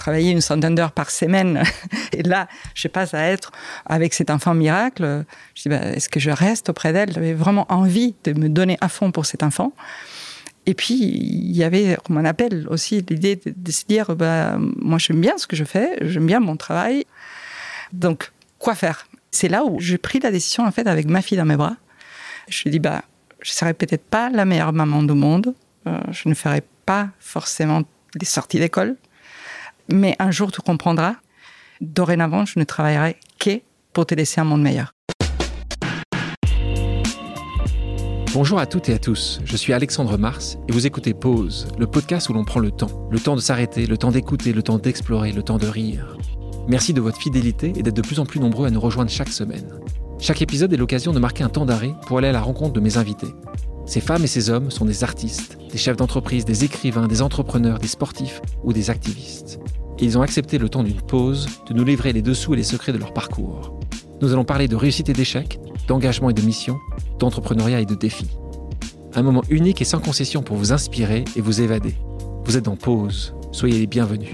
travaillais une centaine d'heures par semaine. Et là, je passe à être avec cet enfant miracle. Je dis, bah, est-ce que je reste auprès d'elle? J'avais vraiment envie de me donner à fond pour cet enfant. Et puis, il y avait, comme on appelle aussi, l'idée de, se dire, bah, moi, j'aime bien ce que je fais, j'aime bien mon travail. Donc, quoi faire? C'est là où j'ai pris la décision, en fait, avec ma fille dans mes bras. Je lui ai dit, bah, je serai peut-être pas la meilleure maman du monde. Euh, je ne ferai pas forcément des sorties d'école. Mais un jour, tu comprendras. Dorénavant, je ne travaillerai que pour te laisser un monde meilleur. Bonjour à toutes et à tous, je suis Alexandre Mars et vous écoutez Pause, le podcast où l'on prend le temps. Le temps de s'arrêter, le temps d'écouter, le temps d'explorer, le temps de rire. Merci de votre fidélité et d'être de plus en plus nombreux à nous rejoindre chaque semaine. Chaque épisode est l'occasion de marquer un temps d'arrêt pour aller à la rencontre de mes invités. Ces femmes et ces hommes sont des artistes, des chefs d'entreprise, des écrivains, des entrepreneurs, des sportifs ou des activistes. Ils ont accepté le temps d'une pause de nous livrer les dessous et les secrets de leur parcours. Nous allons parler de réussite et d'échec, d'engagement et de mission, d'entrepreneuriat et de défis. Un moment unique et sans concession pour vous inspirer et vous évader. Vous êtes en pause, soyez les bienvenus.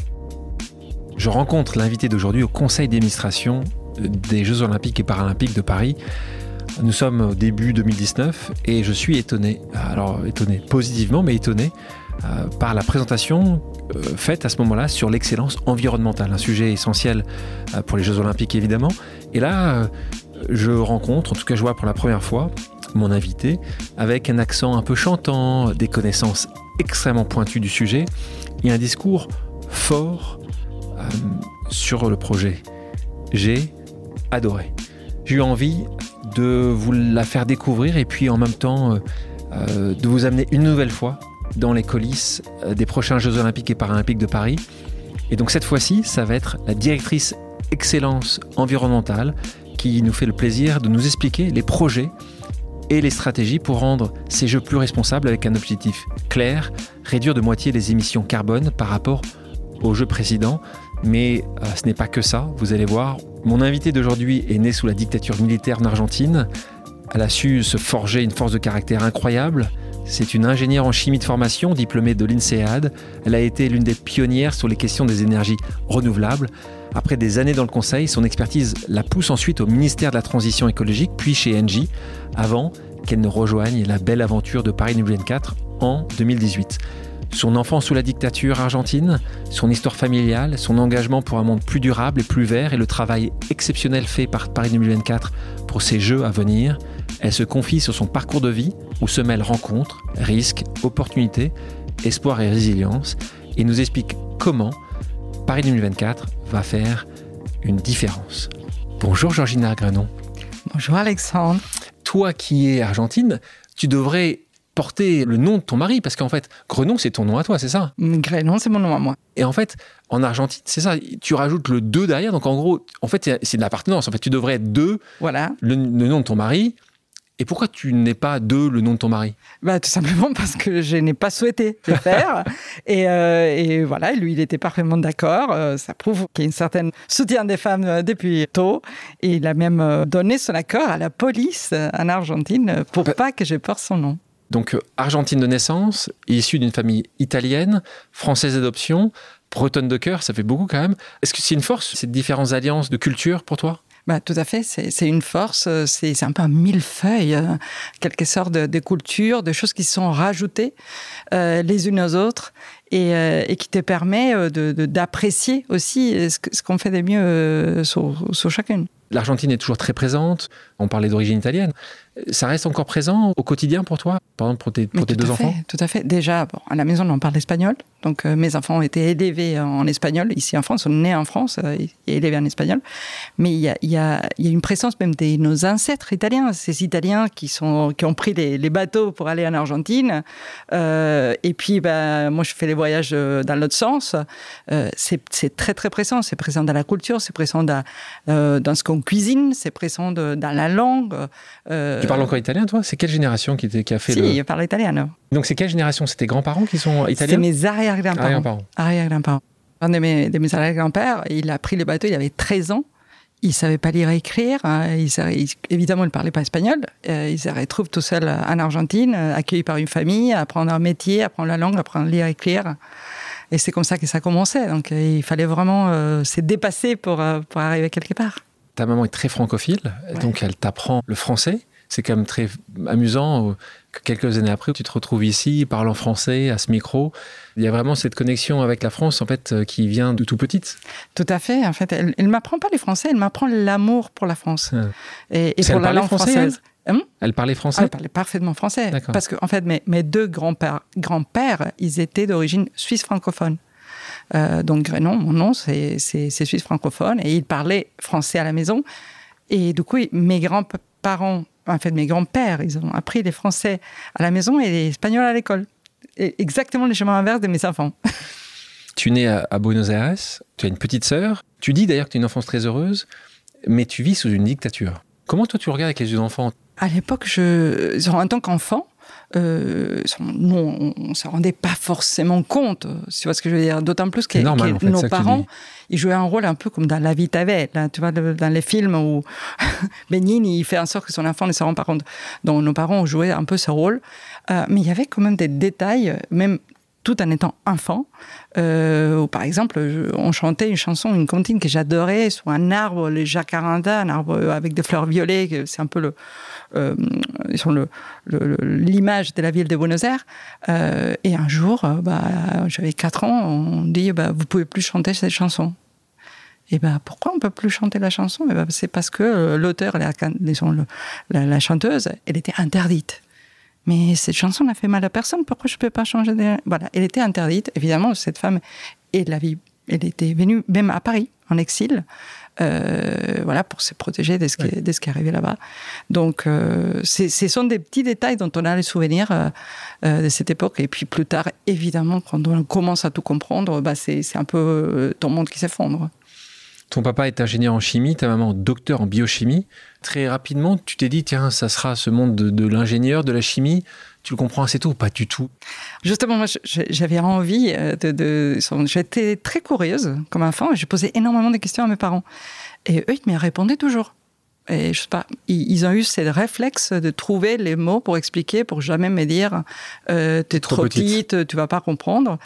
Je rencontre l'invité d'aujourd'hui au conseil d'administration des Jeux olympiques et paralympiques de Paris. Nous sommes au début 2019 et je suis étonné, alors étonné positivement, mais étonné euh, par la présentation euh, faite à ce moment-là sur l'excellence environnementale, un sujet essentiel euh, pour les Jeux olympiques évidemment. Et là, je rencontre, en tout cas je vois pour la première fois, mon invité avec un accent un peu chantant, des connaissances extrêmement pointues du sujet et un discours fort sur le projet. J'ai adoré. J'ai eu envie de vous la faire découvrir et puis en même temps de vous amener une nouvelle fois dans les coulisses euh, des prochains Jeux olympiques et paralympiques de Paris. Et donc cette fois-ci, ça va être la directrice excellence environnementale qui nous fait le plaisir de nous expliquer les projets et les stratégies pour rendre ces jeux plus responsables avec un objectif clair, réduire de moitié les émissions carbone par rapport aux jeux précédents. Mais ce n'est pas que ça, vous allez voir, mon invité d'aujourd'hui est né sous la dictature militaire en Argentine. Elle a su se forger une force de caractère incroyable. C'est une ingénieure en chimie de formation, diplômée de l'INSEAD. Elle a été l'une des pionnières sur les questions des énergies renouvelables. Après des années dans le conseil, son expertise la pousse ensuite au ministère de la Transition écologique, puis chez Engie, avant qu'elle ne rejoigne la belle aventure de Paris 2024 en 2018. Son enfance sous la dictature argentine, son histoire familiale, son engagement pour un monde plus durable et plus vert et le travail exceptionnel fait par Paris 2024 pour ses jeux à venir, elle se confie sur son parcours de vie où se mêlent rencontres, risques, opportunités, espoir et résilience et nous explique comment Paris 2024 va faire une différence. Bonjour Georgina Grenon. Bonjour Alexandre. Toi qui es argentine, tu devrais porter le nom de ton mari, parce qu'en fait, Grenon, c'est ton nom à toi, c'est ça? Grenon, c'est mon nom à moi. Et en fait, en Argentine, c'est ça, tu rajoutes le 2 derrière, donc en gros, en fait, c'est de l'appartenance. En fait, tu devrais être 2, voilà. le, nom de ton mari, et pourquoi tu n'es pas deux le nom de ton mari? Bah, Tout simplement parce que je n'ai pas souhaité le faire. et, euh, et, voilà, lui, il était parfaitement d'accord. Euh, ça prouve qu'il y a une certaine soutien des femmes euh, depuis tôt. Et il a même donné son accord à la police en Argentine pour bah pas que je porte son nom. Donc argentine de naissance, issue d'une famille italienne, française d'adoption, bretonne de cœur, ça fait beaucoup quand même. Est-ce que c'est une force, ces différentes alliances de culture pour toi? Bah, tout à fait, c'est une force, euh, c'est un peu un millefeuille, hein. quelque sorte de, culture, de choses qui sont rajoutées euh, les unes aux autres et, qui te permet d'apprécier aussi ce qu'on fait de mieux sur chacune. L'Argentine est toujours très présente, on parlait d'origine italienne ça reste encore présent au quotidien pour toi, par exemple pour tes, pour tes deux enfants? Tout à fait. Déjà, à la maison, on parle espagnol. Donc, euh, mes enfants ont été élevés en espagnol ici en France, sont nés en France euh, et élevés en espagnol. Mais il y a, y, a, y a, une présence même de nos ancêtres italiens, ces Italiens qui, sont, qui ont pris les, les bateaux pour aller en Argentine. Euh, et puis, bah, moi, je fais les voyages dans l'autre sens. c'est très, très présent. C'est présent dans la culture, c'est présent dans, dans ce qu'on cuisine, c'est présent dans la langue. Tu parles encore italien, toi? C'est quelle génération qui, qui, a fait si, le... je parle italien. Donc c'est quelle génération? C'est tes grands-parents qui sont italiens? C'est mes arrière-grands-parents. Arrière-grands-parents. Un de mes, mes arrière-grands-pères, il a pris le bateau, il avait 13 ans. Il savait pas lire et écrire. Hein. Il, évidemment, il ne parlait pas espagnol. Euh, il se retrouve tout seul en Argentine, accueilli par une famille, apprendre un métier, apprendre la langue, apprendre à lire et écrire. Et c'est comme ça que ça commençait. Donc il fallait vraiment se dépasser pour, pour arriver quelque part. Ta maman est très francophile, donc elle t'apprend le français. C'est quand même très amusant que quelques années après, tu te retrouves ici, parlant français, à ce micro. Il y a vraiment cette connexion avec la France, en fait, qui vient de tout petite. Tout à fait. En fait, elle ne m'apprend pas les français, elle m'apprend l'amour pour la France. Ah. Et, pour la langue française. Hum elle parlait français ah, Elle parlait parfaitement français. Parce que, en fait, mes, mes deux grands-pères, grands-pères, ils étaient d'origine suisse francophone. Euh, donc, Grenon, mon nom, c'est suisse francophone. Et ils parlaient français à la maison. Et du coup, mes grands-parents, en fait, mes grands-pères, ils ont appris les français à la maison et les espagnols à l'école. Exactement le chemin inverse de mes enfants. Tu es né à Buenos Aires, tu as une petite sœur. Tu dis d'ailleurs que tu as une enfance très heureuse, mais tu vis sous une dictature. Comment toi tu regardes avec les yeux d'enfant? À l'époque, je, en tant qu'enfant, euh, nous, on ne se rendait pas forcément compte, tu vois ce que je veux dire. D'autant plus que, nos parents, ils jouaient un rôle un peu comme dans La vie t'avais, là, tu vois, dans les films où Benigni, il fait en sorte que son enfant ne se rend pas compte. Donc nos parents ont joué un peu ce rôle. Euh, mais il y avait quand même des détails, même tout en étant enfant. Euh, par exemple, on chantait une chanson, une comptine que j'adorais sur un arbre, les jacaranda, un arbre avec des fleurs violettes. C'est un peu le, euh, l'image de la ville de Buenos Aires. Euh, et un jour, euh, bah, j'avais 4 ans, on dit bah, vous pouvez plus chanter cette chanson. Et ben pourquoi on peut plus chanter la chanson? Ben, C'est parce que l'auteur, la, la, chanteuse, elle était interdite mais cette chanson n'a fait mal à personne, pourquoi je ne peux pas changer de... Voilà, elle était interdite, évidemment, cette femme, et la vie, elle était venue même à Paris, en exil, euh, voilà, pour se protéger de ce, qui, de ce qui arrivait là-bas. Donc, euh, ce sont des petits détails dont on a les souvenirs euh, de cette époque. Et puis plus tard, évidemment, quand on commence à tout comprendre, bah, c'est un peu ton monde qui s'effondre. Ton papa est ingénieur en chimie, ta maman docteur en biochimie. Très rapidement, tu t'es dit, tiens, ça sera ce monde de, l'ingénieur, de la chimie. Tu le comprends assez tôt ou pas du tout? Justement, moi, j'avais envie euh, de. J'étais très curieuse comme enfant et je posais énormément de questions à mes parents. Et eux, ils me répondaient toujours. Et je sais pas, ils ont eu ce réflexe de trouver les mots pour expliquer, pour jamais me dire euh, t'es trop, petite. tu vas pas comprendre.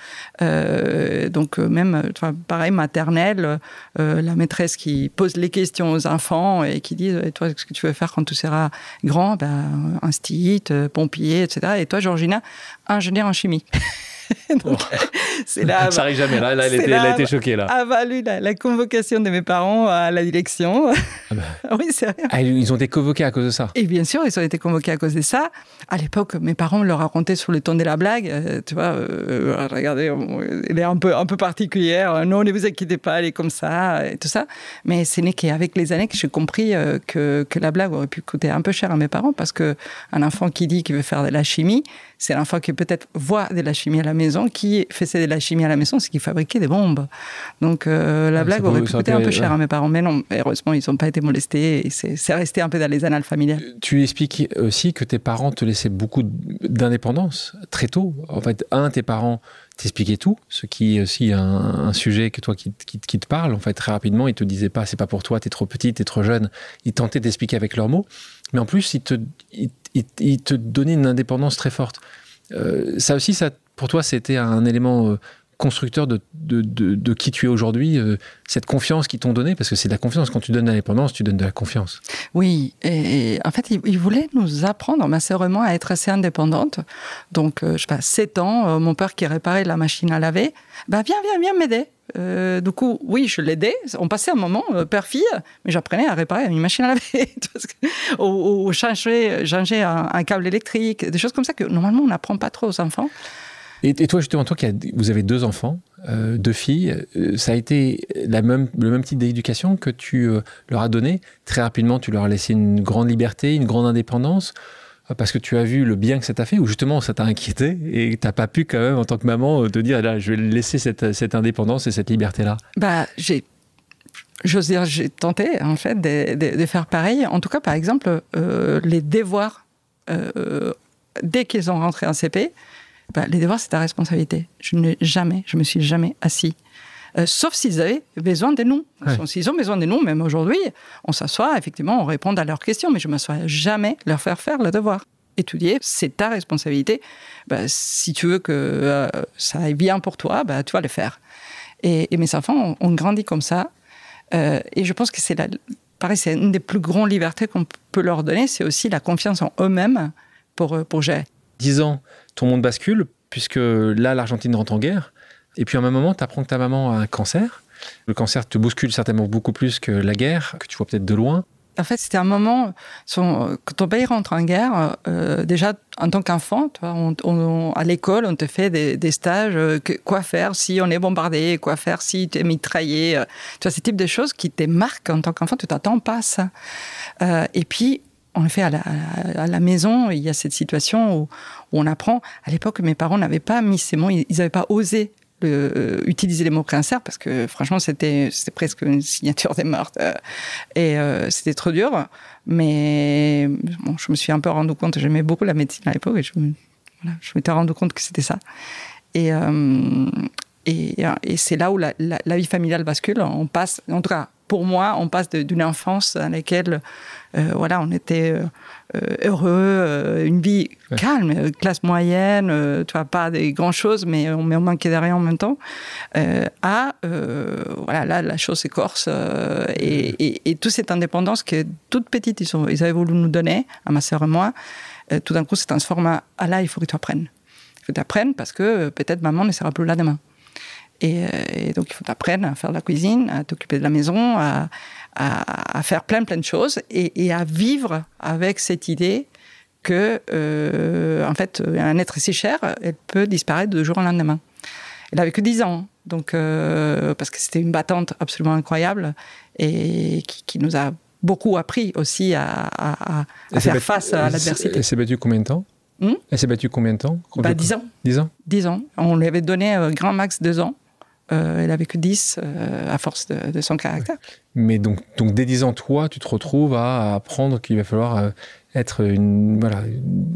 Euh, donc euh, même, pareil, maternelle, euh, la maîtresse qui pose les questions aux enfants et qui dit et toi, qu'est-ce que tu veux faire quand tu seras grand? Ben, instit, pompier, etc. Et toi, Georgina, ingénieur en chimie. c'est là. Ça arrive jamais. Là, elle, a été choquée là. A valu la, convocation de mes parents à la direction. Ah bah. oui, c'est ah, ils ont été convoqués à cause de ça. Et bien sûr, ils ont été convoqués à cause de ça. À l'époque, mes parents me le racontaient sur le ton de la blague. Euh, tu vois, euh, regardez, elle est un peu, un peu particulière. Non, ne vous inquiétez pas, elle est comme ça et tout ça. Mais ce n'est qu'avec les années que j'ai compris euh, que, que la blague aurait pu coûter un peu cher à mes parents parce que un enfant qui dit qu'il veut faire de la chimie, c'est l'enfant qui peut-être voit de la chimie à la maison, qui faisait de la chimie à la maison, c'est qui fabriquait des bombes. Donc euh, la blague aurait pu coûter un peu cher à mes parents, mais non, heureusement, ils n'ont pas été molestés et c'est resté un peu dans les annales familiales. Tu expliques aussi que tes parents te laissaient beaucoup d'indépendance très tôt. En fait, un, tes parents t'expliquaient tout, ce qui est aussi un, sujet que toi qui, qui, te parle. En fait, très rapidement, ils te disaient pas, c'est pas pour toi, t'es trop petit, t'es trop jeune. Ils tentaient d'expliquer avec leurs mots. Mais en plus, ils te, donnait une indépendance très forte. Euh, ça aussi, ça, pour toi, c'était un élément euh, constructeur de, de, qui tu es aujourd'hui, euh, cette confiance qu'ils t'ont donnée, parce que c'est de la confiance. Quand tu donnes l'indépendance, tu donnes de la confiance. Oui, et, en fait, ils, voulaient nous apprendre ma sœur à être assez indépendante. Donc, je sais pas, 7 ans, mon père qui réparait la machine à laver, bah viens, viens, viens m'aider. Euh, du coup, oui, je l'aidais. On passait un moment euh, père-fille, mais j'apprenais à réparer une machine à laver, ou, changer un, câble électrique, des choses comme ça que normalement on n'apprend pas trop aux enfants. Et, toi, justement, toi, vous avez deux enfants, euh, deux filles, ça a été le même type d'éducation que tu leur as donné? Très rapidement, tu leur as laissé une grande liberté, une grande indépendance parce que tu as vu le bien que ça t'a fait ou justement ça t'a inquiété et tu n'as pas pu quand même en tant que maman te dire là je vais laisser cette, indépendance et cette liberté là bah j'ai j'ose dire j'ai tenté en fait de, faire pareil en tout cas par exemple euh, les devoirs euh, dès qu'ils ont rentré en CP bah, les devoirs c'est ta responsabilité je n'ai jamais je me suis jamais assis euh, sauf s'ils avaient besoin de nous. S'ils ont besoin de nous, même aujourd'hui, on s'assoit, effectivement, on répond à leurs questions, mais je ne m'assois jamais leur faire faire le devoir. étudier, c'est ta responsabilité. Bah, si tu veux que euh, ça aille bien pour toi, bah, tu vas le faire. Et, mes enfants ont, grandi comme ça. Euh, et je pense que c'est pareil, c'est une des plus grandes libertés qu'on peut leur donner, c'est aussi la confiance en eux-mêmes pour, pour gérer. Dix ans, ton monde bascule, puisque là, l'Argentine rentre en guerre. Et puis à un moment, tu apprends que ta maman a un cancer. Le cancer te bouscule certainement beaucoup plus que la guerre, que tu vois peut-être de loin. En fait, c'était un moment, quand ton pays rentre en guerre, euh, déjà en tant qu'enfant, à l'école, on te fait des, stages, euh, quoi faire si on est bombardé, quoi faire si tu es mitraillé. Euh. tu vois, ce type de choses qui te marquent en tant qu'enfant, tu t'attends pas à ça. et puis, en effet, à la, maison, il y a cette situation où, on apprend. À l'époque, mes parents n'avaient pas mis ces mots, ils n'avaient pas osé le, utiliser les mots cancer parce que franchement c'était presque une signature des mortes euh, et euh, c'était trop dur mais bon, je me suis un peu rendu compte j'aimais beaucoup la médecine à l'époque et je, voilà, je m'étais rendu compte que c'était ça et, euh, et, c'est là où la, la, vie familiale bascule on passe en tout cas pour moi on passe d'une enfance dans laquelle voilà on était euh, heureux, euh, une vie calme, euh, classe moyenne, tu vois, pas des grandes choses, mais on, on manquait de rien en même temps, à, voilà, là, la chose s'écorce, et, et, toute cette indépendance que toute petite, ils, ont, ils avaient voulu nous donner, à ma sœur et moi, tout d'un coup, se transforme à, ah là, il faut que tu apprennes. Il faut que tu apprennes parce que peut-être maman ne sera plus là demain. Et, donc, il faut t'apprendre à faire de la cuisine, à t'occuper de la maison, à, à, faire plein, plein de choses et, à vivre avec cette idée que, euh, en fait, un être si cher, elle peut disparaître de jour au lendemain. Elle avait que 10 ans, donc, euh, parce que c'était une battante absolument incroyable et qui, nous a beaucoup appris aussi à, faire face à l'adversité. Elle s'est battue combien de temps? Hmm? Elle s'est battue combien de temps? Bah, 10 ans. 10 ans? 10 ans. On lui avait donné un grand max 2 ans. Euh, elle avait que 10 à force de, son caractère. Mais donc, donc, dès 10 ans, toi, tu te retrouves à apprendre qu'il va falloir euh, être une, voilà,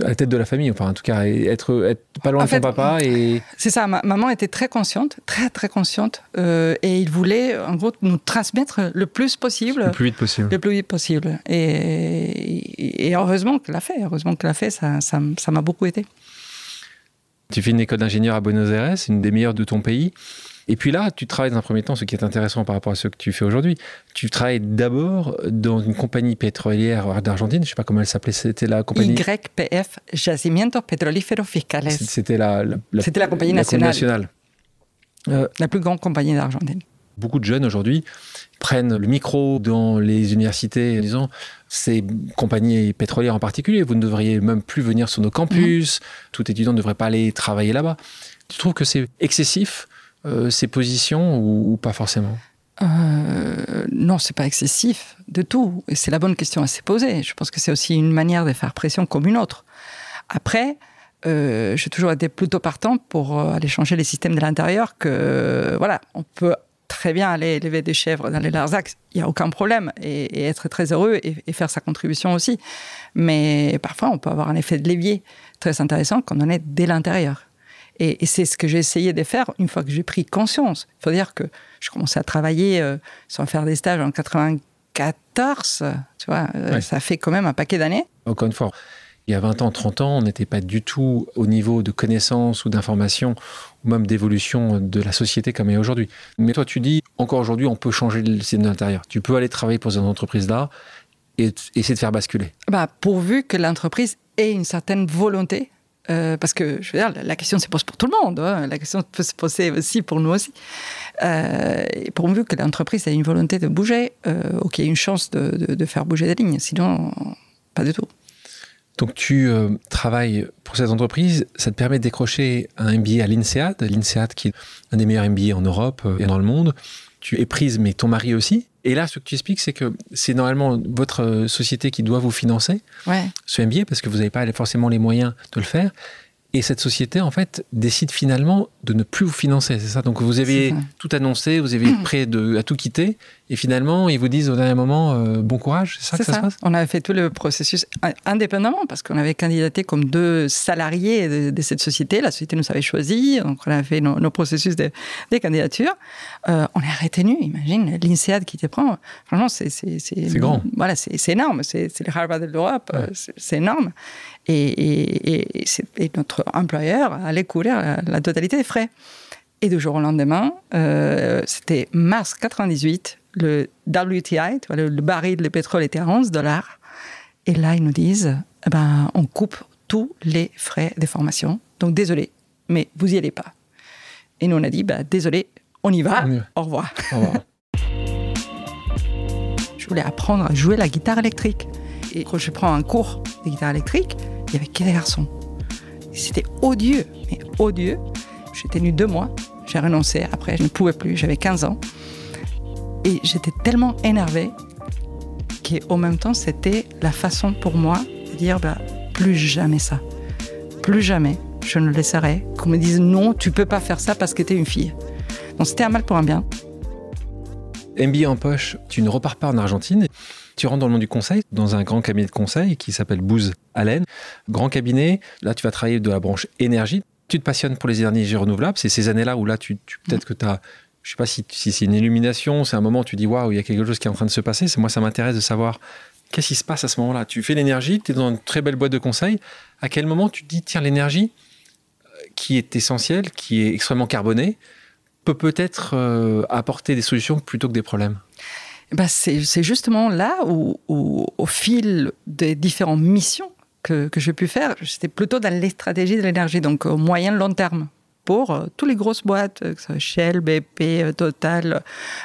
à la tête de la famille, enfin, en tout cas, être, être pas loin de ton papa. Et... C'est ça, ma maman était très consciente, très, très consciente, euh, et il voulait, en gros, nous transmettre le plus possible. Le plus vite possible. Le plus vite possible. Et, et heureusement qu'elle l'a fait, heureusement qu'elle l'a fait, ça m'a ça, ça beaucoup aidé. Tu fais une école d'ingénieur à Buenos Aires, une des meilleures de ton pays. Et puis là, tu travailles dans un premier temps, ce qui est intéressant par rapport à ce que tu fais aujourd'hui. Tu travailles d'abord dans une compagnie pétrolière d'Argentine, je ne sais pas comment elle s'appelait, c'était la compagnie... YPF, Yacimientos Petrolíferos Fiscales. C'était la, c'était la compagnie nationale. Euh, la plus grande compagnie d'Argentine. Beaucoup de jeunes aujourd'hui prennent le micro dans les universités en disant ces compagnies pétrolières en particulier, vous ne devriez même plus venir sur nos campus, mmh. tout étudiant ne devrait pas aller travailler là-bas. Tu trouves que c'est excessif euh, ces positions ou, pas forcément? Euh, non, c'est pas excessif de tout. C'est la bonne question à se poser. Je pense que c'est aussi une manière de faire pression comme une autre. Après, euh, j'ai toujours été plutôt partant pour euh, aller changer les systèmes de l'intérieur. Que voilà, on peut très bien aller élever des chèvres dans les Larzac, il n'y a aucun problème, et, être très heureux et, et, faire sa contribution aussi. Mais parfois, on peut avoir un effet de levier très intéressant quand on est dès l'intérieur. Et, c'est ce que j'ai essayé de faire une fois que j'ai pris conscience. Il faut dire que je commençais à travailler euh, sans faire des stages en 94. Tu vois, euh, ça fait quand même un paquet d'années. Encore une fois, il y a 20 ans, 30 ans, on n'était pas du tout au niveau de connaissances ou d'informations ou même d'évolution de la société comme elle est aujourd'hui. Mais toi, tu dis, encore aujourd'hui, on peut changer le système d'intérieur. Tu peux aller travailler pour une entreprise là et essayer de faire basculer. Bah, pourvu que l'entreprise ait une certaine volonté euh, parce que la question se pose pour tout le monde. Hein. La question peut se poser aussi pour nous aussi. Euh, et pourvu que l'entreprise ait une volonté de bouger, euh, ou qu'il y ait une chance de, faire bouger des lignes. Sinon, pas du tout. Donc tu euh, travailles pour cette entreprise, ça te permet de décrocher un MBA à l'INSEAD, l'INSEAD qui est un des meilleurs MBA en Europe et dans le monde. Tu es prise, mais ton mari aussi. Et là, ce que tu expliques, c'est que c'est normalement votre euh, société qui doit vous financer ouais. ce MBA parce que vous n'avez pas forcément les moyens de le faire. Et cette société, en fait, décide finalement de ne plus vous financer, c'est ça Donc vous avez tout annoncé, vous avez prêt de, à tout quitter, et finalement, ils vous disent au dernier moment, euh, bon courage, c'est ça que ça, se passe? On avait fait tout le processus indépendamment, parce qu'on avait candidaté comme deux salariés de, cette société. La société nous avait choisi, donc on a fait nos, processus de, des candidatures. Euh, on est retenu, imagine, l'INSEAD qui te prend. Franchement, c'est... C'est grand. Voilà, c'est énorme, c'est le Harvard de l'Europe, c'est énorme. Et, et, notre employeur allait couvrir la, totalité des frais. Et du jour au lendemain, euh, c'était mars 98, le WTI, le, le, baril de pétrole était à 11 dollars. Et là, ils nous disent, eh ben, on coupe tous les frais de formation. Donc désolé, mais vous y allez pas. Et nous, on a dit, bah, désolé, on y va, Au revoir. Au revoir. je voulais apprendre à jouer la guitare électrique. Et quand je prends un cours de guitare électrique, il y avait que des garçons. C'était odieux, mais odieux. J'ai tenu deux mois, j'ai renoncé. Après, je ne pouvais plus, j'avais 15 ans. Et j'étais tellement énervée qu'au même temps, c'était la façon pour moi de dire bah, plus jamais ça. Plus jamais je ne laisserai qu'on me dise non, tu peux pas faire ça parce que tu es une fille. Donc c'était un mal pour un bien. MBA en poche, tu ne repars pas en Argentine. Tu rentres dans le monde du conseil, dans un grand cabinet de conseil qui s'appelle Booz Allen. Grand cabinet, là tu vas travailler de la branche énergie. Tu te passionnes pour les énergies renouvelables. C'est ces années-là où là, tu, peut-être que tu as je sais pas si, c'est une illumination, c'est un moment où tu dis waouh, il y a quelque chose qui est en train de se passer. Moi, ça m'intéresse de savoir qu'est-ce qui se passe à ce moment-là? Tu fais l'énergie, tu es dans une très belle boîte de conseil. À quel moment tu te dis tiens, l'énergie euh, qui est essentielle, qui est extrêmement carbonée, peut peut-être euh, apporter des solutions plutôt que des problèmes? Bah, c'est justement là où, au fil des différentes missions que, que j'ai pu faire, j'étais plutôt dans les stratégies de l'énergie, donc au moyen long terme pour euh, toutes les grosses boîtes, euh, Shell, BP, euh, Total,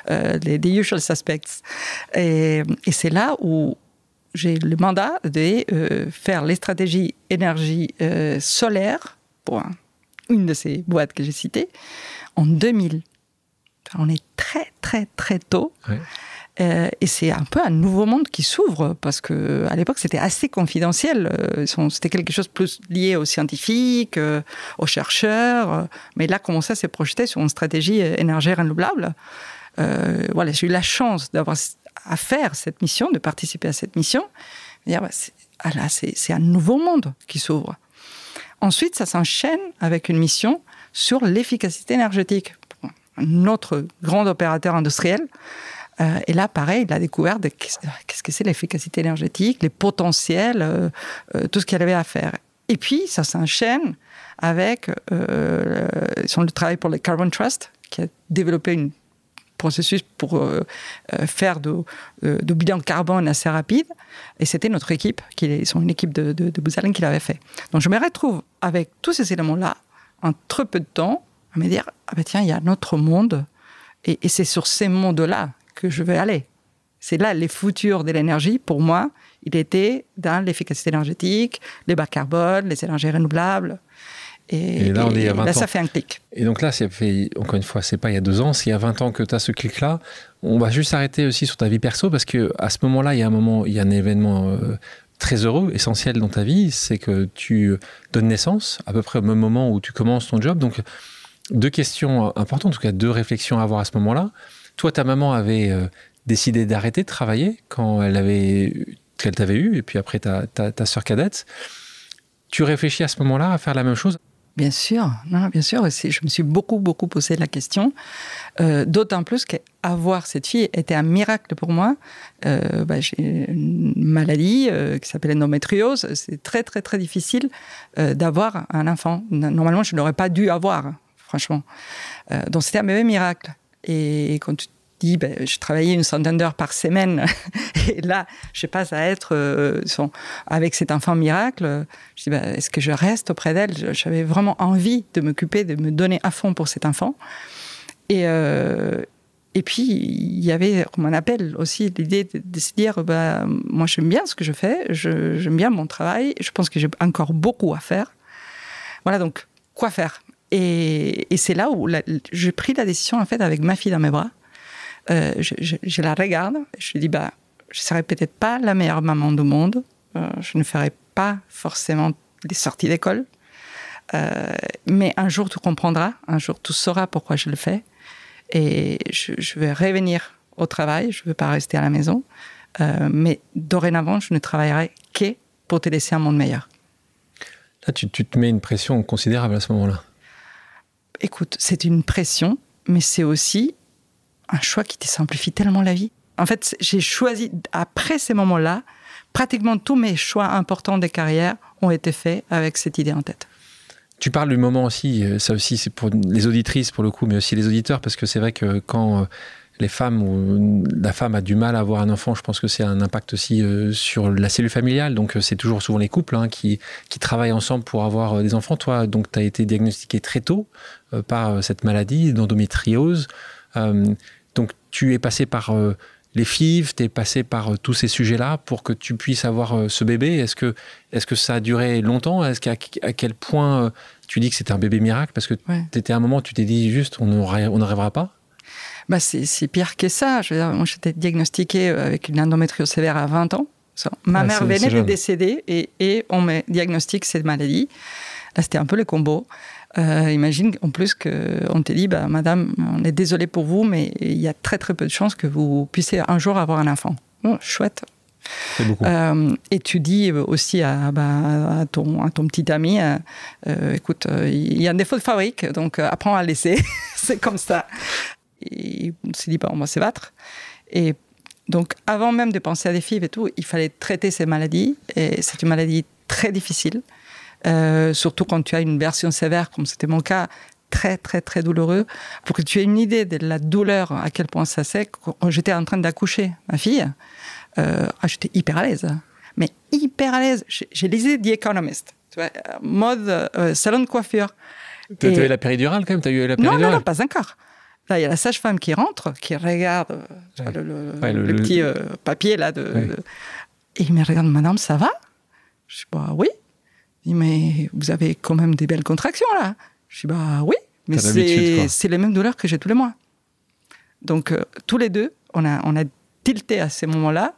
les, usual suspects. Et, et c'est là où j'ai le mandat de faire les stratégies énergie solaire pour une de ces boîtes que j'ai citées en 2000. on est très, très, très tôt. Euh, et c'est un peu un nouveau monde qui s'ouvre parce que à l'époque c'était assez confidentiel. Euh, c'était quelque chose plus lié aux scientifiques, euh, aux chercheurs. Mais là, comment ça s'est projeté sur une stratégie énergie renouvelable? Voilà, j'ai eu la chance d'avoir à faire cette mission, de participer à cette mission. Bah, ah c'est un nouveau monde qui s'ouvre. Ensuite, ça s'enchaîne avec une mission sur l'efficacité énergétique. Un autre grand opérateur industriel euh, et là, pareil, il a découvert qu'est-ce que c'est l'efficacité énergétique, les potentiels, euh, euh, tout ce qu'il avait à faire. Et puis, ça s'enchaîne avec son travail pour le Carbon Trust, qui a développé un processus pour faire de, de, bilan carbone assez rapide. Et c'était notre équipe, qui est une équipe de, de, de qui l'avait fait. Donc, je me retrouve avec tous ces éléments-là, en très peu de temps, à me dire, ah ben tiens, il y a un autre monde. Et c'est sur ces mondes-là que je vais aller. C'est là les futurs de l'énergie. Pour moi, il était dans l'efficacité énergétique, les bas carbone, les énergies renouvelables. Et, là, on est 20 ça fait un clic. Et donc là, fait, encore une fois, c'est pas il y a deux ans, c'est il y a 20 ans que tu as ce clic-là. On va juste s'arrêter aussi sur ta vie perso parce que à ce moment-là, il y a un moment, il y a un événement euh, très heureux, essentiel dans ta vie, c'est que tu donnes naissance à peu près au même moment où tu commences ton job. Donc, deux questions importantes, en tout cas deux réflexions à avoir à ce moment-là. Toi, ta maman avait euh, décidé d'arrêter de travailler quand elle t'avait eu, et puis après ta, ta, soeur cadette. Tu réfléchis à ce moment-là à faire la même chose? Bien sûr, non, bien sûr. Je me suis beaucoup, beaucoup posé la question. Euh, d'autant plus qu'avoir cette fille était un miracle pour moi. Euh, bah, j'ai une maladie qui s'appelle l'endométriose. C'est très, très, très difficile d'avoir un enfant. Normalement, je n'aurais pas dû avoir, franchement. donc, c'était un bébé miracle. Et quand tu dis, ben, je travaillais une centaine d'heures par semaine, et là, je passe à être euh, avec cet enfant miracle, je dis, ben, est-ce que je reste auprès d'elle? J'avais vraiment envie de m'occuper, de me donner à fond pour cet enfant. Et, euh, et puis, il y avait, comme on appelle aussi, l'idée de, se dire, ben, moi, j'aime bien ce que je fais, j'aime bien mon travail, je pense que j'ai encore beaucoup à faire. Voilà, donc, quoi faire? Et, c'est là où j'ai pris la décision, en fait, avec ma fille dans mes bras. Euh, je, la regarde, je lui dis, bah, je serai peut-être pas la meilleure maman du monde, euh, je ne ferai pas forcément des sorties d'école, mais un jour, tu comprendras, un jour, tu sauras pourquoi je le fais. Et je, vais revenir au travail, je ne veux pas rester à la maison. mais dorénavant, je ne travaillerai que pour te laisser un monde meilleur. Là, tu te mets une pression considérable à ce moment-là. Écoute, c'est une pression, mais c'est aussi un choix qui te simplifie tellement la vie. En fait, j'ai choisi, après ces moments-là, pratiquement tous mes choix importants de carrière ont été faits avec cette idée en tête. Tu parles du moment aussi, euh, ça aussi c'est pour les auditrices pour le coup, mais aussi les auditeurs, parce que c'est vrai que quand euh, les femmes la femme a du mal à avoir un enfant, je pense que c'est un impact aussi euh, sur la cellule familiale. Donc c'est toujours souvent les couples hein, qui, qui travaillent ensemble pour avoir des enfants. Toi, donc tu as été diagnostiqué très tôt par cette maladie d'endométriose. donc tu es passé par les FIV, tu es passé par tous ces sujets-là pour que tu puisses avoir ce bébé. Est-ce que, est que ça a duré longtemps? Est-ce qu'à à quel point tu dis que c'était un bébé miracle? Parce que tu étais à un moment où tu t'es dit juste on n'arrivera pas bah c'est pire que ça. Je moi, j'étais diagnostiquée avec une endométriose sévère à 20 ans. Ma ah, mère venait de décéder et, et, on me diagnostique cette maladie. Là, c'était un peu le combo. Euh, imagine en plus qu'on te dit, bah, Madame, on est désolé pour vous, mais il y a très très peu de chances que vous puissiez un jour avoir un enfant. Bon, chouette. Euh, et tu dis aussi à, bah, à, ton, à ton petit ami, euh, euh écoute, euh, il y a un défaut de fabrique, donc apprends à laisser. c'est comme ça. Et on s'est dit, bah, on va se battre. Et donc, avant même de penser à des filles et tout, il fallait traiter ces maladies. Et c'est une maladie très difficile. Euh, surtout quand tu as une version sévère, comme c'était mon cas, très, très, très douloureux. Pour que tu aies une idée de la douleur, à quel point ça c'est, quand j'étais en train d'accoucher ma fille, euh, ah, j'étais hyper à l'aise. Mais hyper à l'aise. J'ai lisé The Economist, tu vois, mode euh, salon de coiffure. Tu as eu la péridurale quand même? As eu la péridurale Non, non, non, pas encore. Là, il y a la sage-femme qui rentre, qui regarde le, petit papier là. De, Et il me regarde, Madame, ça va? Je dis, bah oui. Il dit, mais vous avez quand même des belles contractions là. Je dis, bah oui, mais c'est les mêmes douleurs que j'ai tous les mois. Donc, euh, tous les deux, on a, on a tilté à ces moments-là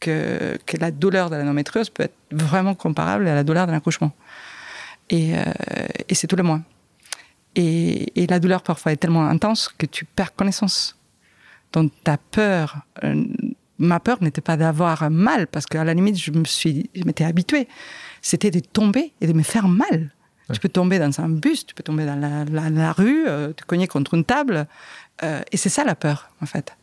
que, que la douleur de l'endométriose peut être vraiment comparable à la douleur de l'accouchement. Et, euh, et c'est tous les mois. Et, et, la douleur parfois est tellement intense que tu perds connaissance. Donc ta peur, euh, ma peur n'était pas d'avoir mal, parce qu'à la limite, je me suis, je m'étais habituée c'était de tomber et de me faire mal. Tu peux tomber dans un bus, tu peux tomber dans la, rue, euh, te cogner contre une table. Euh, et c'est ça la peur, en fait.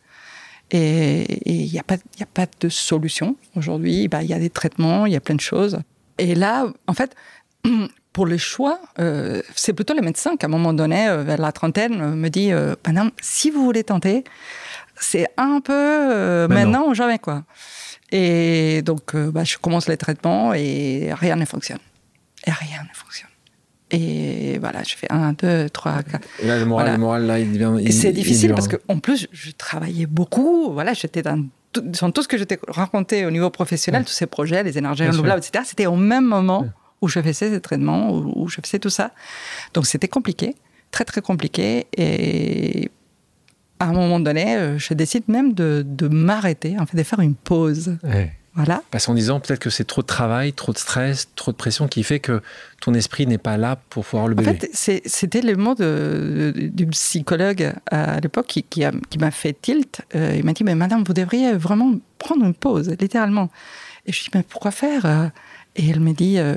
Et il n'y a, pas, a pas de solution. Aujourd'hui, bah, il y a des traitements, il y a plein de choses. Et là, en fait, pour le choix, euh, c'est plutôt le médecin qui, à un moment donné, vers la trentaine, me dit Madame, si vous voulez tenter, c'est un peu maintenant ou jamais, quoi. Et donc, euh, bah, je commence les traitements et rien ne fonctionne. Et rien ne fonctionne. Et voilà, je fais un, deux, trois, quatre. Et là, le moral, le moral là, il devient. C'est difficile parce qu'en plus, je travaillais beaucoup. Voilà, j'étais dans tout, tout ce que je t'ai raconté au niveau professionnel, tous ces projets, les énergies renouvelables, etc. C'était au même moment où je faisais ces traitements, où, je faisais tout ça. Donc, c'était compliqué, très, très compliqué. Et à un moment donné, euh, je décide même de, m'arrêter, en fait, de faire une pause. Voilà. Parce qu'en disant peut-être que c'est trop de travail, trop de stress, trop de pression qui fait que ton esprit n'est pas là pour pouvoir le bébé. En fait, c'était le mot du psychologue à l'époque qui, qui m'a fait tilt. Euh, il m'a dit, mais madame, vous devriez vraiment prendre une pause, littéralement. Et je lui dis, mais pourquoi faire? Et elle me dit, euh,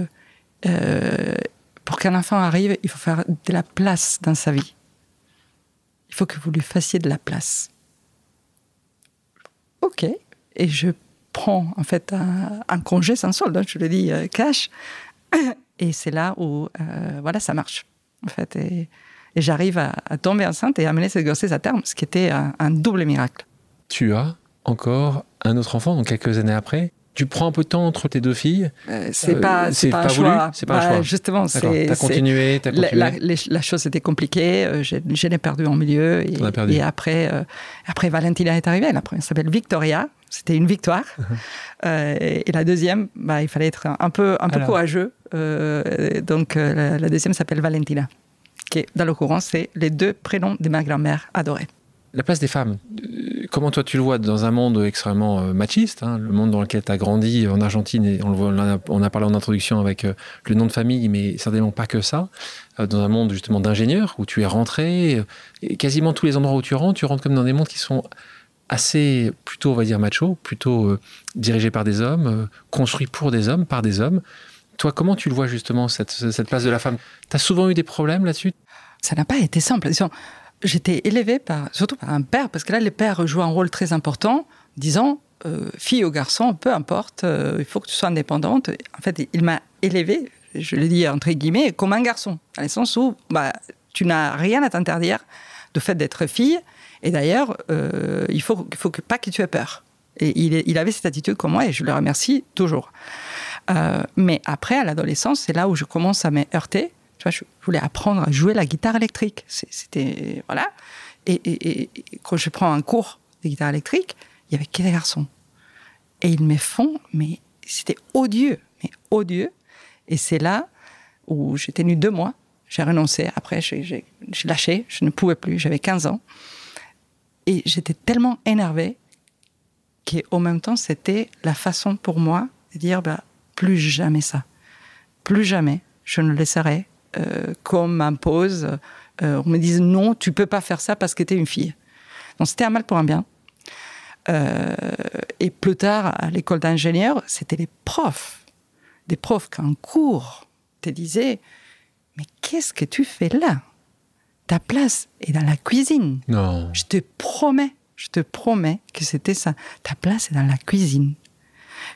pour qu'un enfant arrive, il faut faire de la place dans sa vie il faut que vous lui fassiez de la place. Ok. Et je prends en fait un, congé sans solde, hein, je le dis euh, cash. Et c'est là où euh, voilà, ça marche. En fait. Et, j'arrive à, tomber enceinte et à mener cette grossesse à terme, ce qui était un, un double miracle. Tu as encore un autre enfant, donc quelques années après tu prends un peu de temps entre tes deux filles euh, C'est pas, c'est pas, un choix. C'est pas un choix. Justement, c'est. T'as continué, as continué. La, la, chose était compliquée. Euh, je, l'ai perdu en milieu. Et, perdu. et après, euh, après, Valentina est arrivée. La première s'appelle Victoria. C'était une victoire. Uh-huh. et, la deuxième, bah, il fallait être un peu, un peu courageux. donc, la, la, deuxième s'appelle Valentina. Qui, dans le courant, c'est les deux prénoms de ma grand-mère adorée la place des femmes. comment toi tu le vois dans un monde extrêmement euh, machiste, hein, le monde dans lequel tu as grandi en Argentine, on, a, parlé en introduction avec euh, le nom de famille, mais certainement pas que ça, euh, dans un monde justement d'ingénieurs où tu es rentré, quasiment tous les endroits où tu rentres, tu rentres comme dans des mondes qui sont assez plutôt, on va dire, macho, plutôt dirigés par des hommes, construits pour des hommes, par des hommes. Toi, comment tu le vois justement, cette, cette place de la femme? Tu as souvent eu des problèmes là-dessus? Ça n'a pas été simple. J'étais élevée par, surtout par un père, parce que là, les pères jouent un rôle très important, disant euh, fille ou garçon, peu importe, euh, il faut que tu sois indépendante. En fait, il m'a élevée, je le dis entre guillemets, comme un garçon, dans le sens où bah, tu n'as rien à t'interdire de fait d'être fille. Et d'ailleurs, euh, il faut, faut que, pas que tu aies peur. Et il, il, avait cette attitude comme moi, et je le remercie toujours. mais après, à l'adolescence, c'est là où je commence à me heurter je voulais apprendre à jouer la guitare électrique. C'était voilà. Et, quand je prends un cours de guitare électrique, il y avait que des garçons. Et ils me font, mais c'était odieux, mais odieux. Et c'est là où j'ai tenu deux mois. J'ai renoncé. Après, j'ai lâché. Je ne pouvais plus. J'avais 15 ans. Et j'étais tellement énervée qu'au même temps, c'était la façon pour moi de dire bah, plus jamais ça. Plus jamais je ne laisserai qu'on m'impose, euh, on me dise non, tu peux pas faire ça parce que tu es une fille. Donc c'était un mal pour un bien. Euh, et plus tard, à l'école d'ingénieur, c'était les profs, des profs qu'en cours te disaient Mais qu'est-ce que tu fais là? Ta place est dans la cuisine. Non. Je te promets, je te promets que c'était ça. Ta place est dans la cuisine.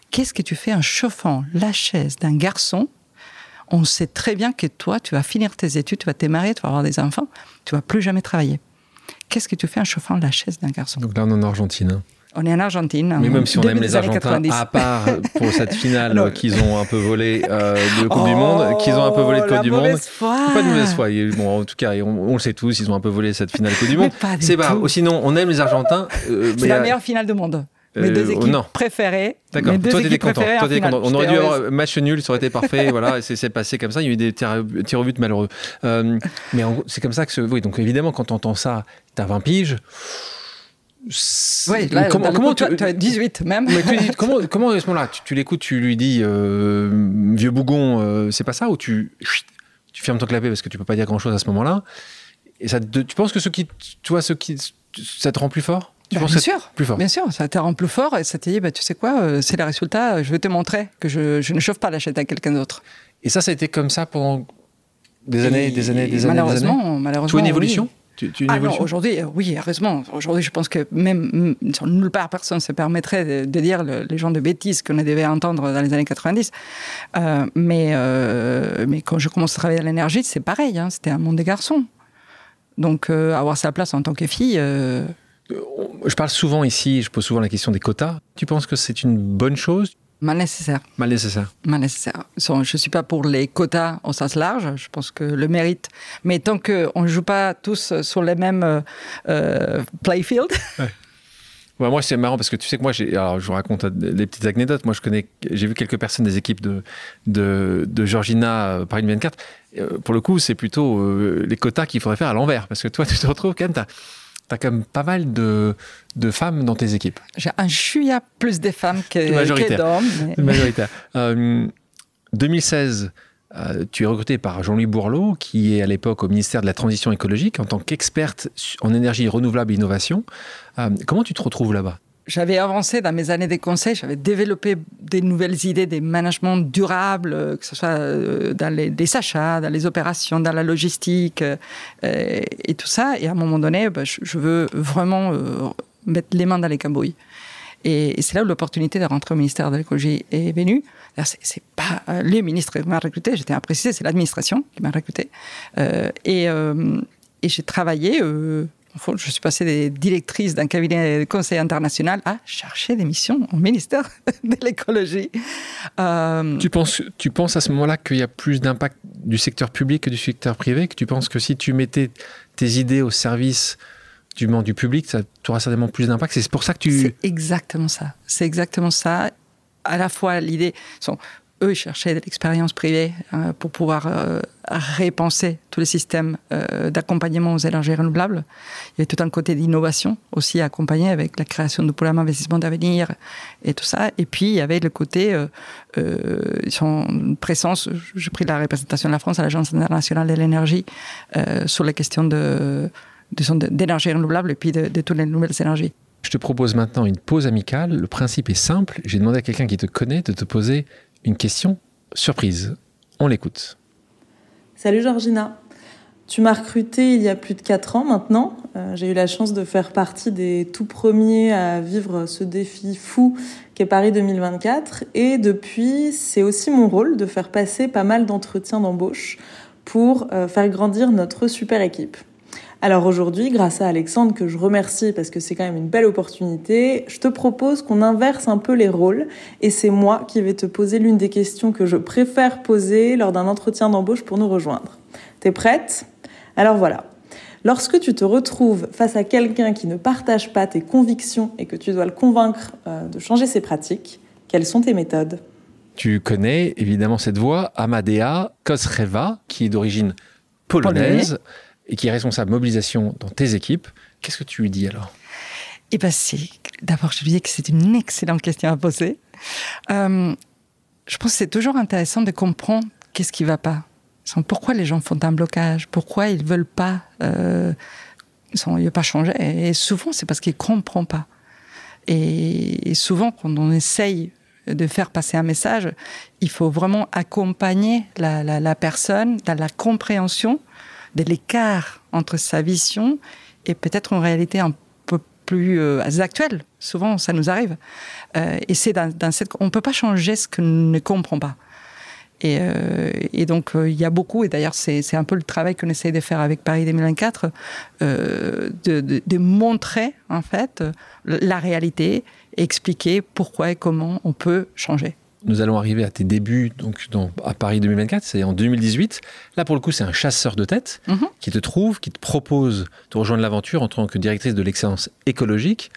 Qu'est-ce que tu fais en chauffant la chaise d'un garçon on sait très bien que toi, tu vas finir tes études, tu vas te marier, tu vas avoir des enfants, tu vas plus jamais travailler. Qu'est-ce que tu fais en chauffant la chaise d'un garçon? Donc là, on est en Argentine. Hein. On est en Argentine. Mais même si on aime les Argentins, à part pour cette finale qu'ils ont un peu volé euh, de Coupe du Monde, oh, qu'ils ont un peu volé de Coupe du Monde. Pas de mauvaise foi. Bon, en tout cas, on, le sait tous, ils ont un peu volé cette finale Coupe du Monde. C'est pas. Sinon, on aime les Argentins. Euh, c'est la meilleure finale du monde. Mes deux euh, équipes préférées. D'accord. Toi, t'étais content. Toi, content. On aurait dû avoir match nul, ça aurait été parfait. voilà, c'est passé comme ça. Il y a eu des tirs au but malheureux. Euh, mais c'est comme ça que. Oui, donc évidemment, quand tu entends ça, t'as 20 piges. Oui, là, comment, comment tu as 18 même. comment, comment à ce moment-là, tu, l'écoutes, tu lui dis euh, vieux bougon, c'est pas ça ou tu tu fermes ton clapet parce que tu peux pas dire grand-chose à ce moment-là. Et ça, tu penses que ce qui, toi, ce qui, ça te rend plus fort? Bah, bien sûr, plus fort. Bien sûr, ça te rend plus fort et ça te dit, bah, tu sais quoi, euh, c'est les résultats, je vais te montrer que je, ne chauffe pas la chaîne à quelqu'un d'autre. Et ça, ça a été comme ça pendant des années, des années, des années. Malheureusement, malheureusement. Tu vois une évolution tu, ah non, aujourd'hui, euh, oui, heureusement. Aujourd'hui, je pense que même nulle part personne se permettrait de, dire les gens de bêtises qu'on devait entendre dans les années 90. Euh, mais, mais quand je commence à travailler à l'énergie, c'est pareil. Hein, c'était un monde des garçons. Donc, avoir sa place en tant que fille, je parle souvent ici, je pose souvent la question des quotas. Tu penses que c'est une bonne chose? Mal nécessaire. Mal nécessaire. Mal nécessaire. Je ne suis pas pour les quotas au sens large. Je pense que le mérite. Mais tant qu'on ne joue pas tous sur les mêmes euh, euh playfield. moi, c'est marrant parce que tu sais que moi, alors, je vous raconte des petites anecdotes. Moi, je connais, j'ai vu quelques personnes des équipes de, de, de Georgina euh, Paris 24. Euh, pour le coup, c'est plutôt les quotas qu'il faudrait faire à l'envers. Parce que toi, tu te retrouves quand même, tu as quand même pas mal de, de femmes dans tes équipes. J'ai un chouïa plus de femmes que, d'hommes. Mais... Majoritaire. 2016, euh, euh, tu es recruté par Jean-Louis Bourlot, qui est à l'époque au ministère de la Transition écologique en tant qu'experte en énergie renouvelable et innovation. Euh, comment tu te retrouves là-bas? J'avais avancé dans mes années de conseil, j'avais développé des nouvelles idées, des managements durables, euh, que ce soit euh, dans les, achats, dans les opérations, dans la logistique euh, et tout ça. Et à un moment donné, bah, je, veux vraiment mettre les mains dans les cambouis. Et, c'est là où l'opportunité de rentrer au ministère de l'écologie est venue. C'est pas les ministres qui m'ont recruté, j'étais à préciser, c'est l'administration qui m'a recruté. et j'ai travaillé je suis passée des directrices d'un cabinet de conseil international à chercher des missions au ministère de l'écologie. Euh, tu, penses, tu penses à ce moment-là qu'il y a plus d'impact du secteur public que du secteur privé Que tu penses que si tu mettais tes idées au service du monde du public, ça auras certainement plus d'impact? C'est pour ça que tu... C'est exactement ça. C'est exactement ça. À la fois l'idée eux, ils cherchaient de l'expérience privée euh, pour pouvoir euh, repenser tous les systèmes euh, d'accompagnement aux énergies renouvelables. Il y avait tout un côté d'innovation aussi à accompagner avec la création de programmes d'investissement d'avenir et tout ça. Et puis, il y avait le côté, son présence, j'ai pris la représentation de la France à l'Agence internationale de l'énergie sur les questions de d'énergie renouvelable et puis de, de toutes les nouvelles énergies. Je te propose maintenant une pause amicale. Le principe est simple. J'ai demandé à quelqu'un qui te connaît de te poser une question surprise. On l'écoute. Salut Georgina. Tu m'as recruté il y a plus de 4 ans maintenant. Euh, j'ai eu la chance de faire partie des tout premiers à vivre ce défi fou qu'est Paris 2024. Et depuis, c'est aussi mon rôle de faire passer pas mal d'entretiens d'embauche pour euh, faire grandir notre super équipe. Alors aujourd'hui, grâce à Alexandre, que je remercie parce que c'est quand même une belle opportunité, je te propose qu'on inverse un peu les rôles et c'est moi qui vais te poser l'une des questions que je préfère poser lors d'un entretien d'embauche pour nous rejoindre. T'es prête? Alors voilà. Lorsque tu te retrouves face à quelqu'un qui ne partage pas tes convictions et que tu dois le convaincre euh, de changer ses pratiques, quelles sont tes méthodes? Tu connais évidemment cette voix, Amadea Kosreva, qui est d'origine polonaise et qui est responsable mobilisation dans tes équipes, qu'est-ce que tu lui dis alors? Eh bien, d'abord, je lui dis que c'est une excellente question à poser. Euh, je pense que c'est toujours intéressant de comprendre qu'est-ce qui ne va pas. Pourquoi les gens font un blocage? Pourquoi ils ne veulent pas, euh, ils veulent pas changer? Et souvent, c'est parce qu'ils ne comprennent pas. Et, souvent, quand on essaye de faire passer un message, il faut vraiment accompagner la personne dans la compréhension de l'écart entre sa vision et peut-être une réalité un peu plus euh, actuelle. Souvent, ça nous arrive. Euh, et c'est dans, cette... On ne peut pas changer ce nous ne comprenons pas. Et, euh, donc, il y a beaucoup, et d'ailleurs, c'est un peu le travail qu'on essaie de faire avec Paris 2024, de, de, de, montrer, en fait, la réalité, et expliquer pourquoi et comment on peut changer nous allons arriver à tes débuts donc dans, à Paris 2024, c'est en 2018. Là, pour le coup, c'est un chasseur de tête mhm. qui te trouve, qui te propose de rejoindre l'aventure en tant que directrice de l'excellence écologique.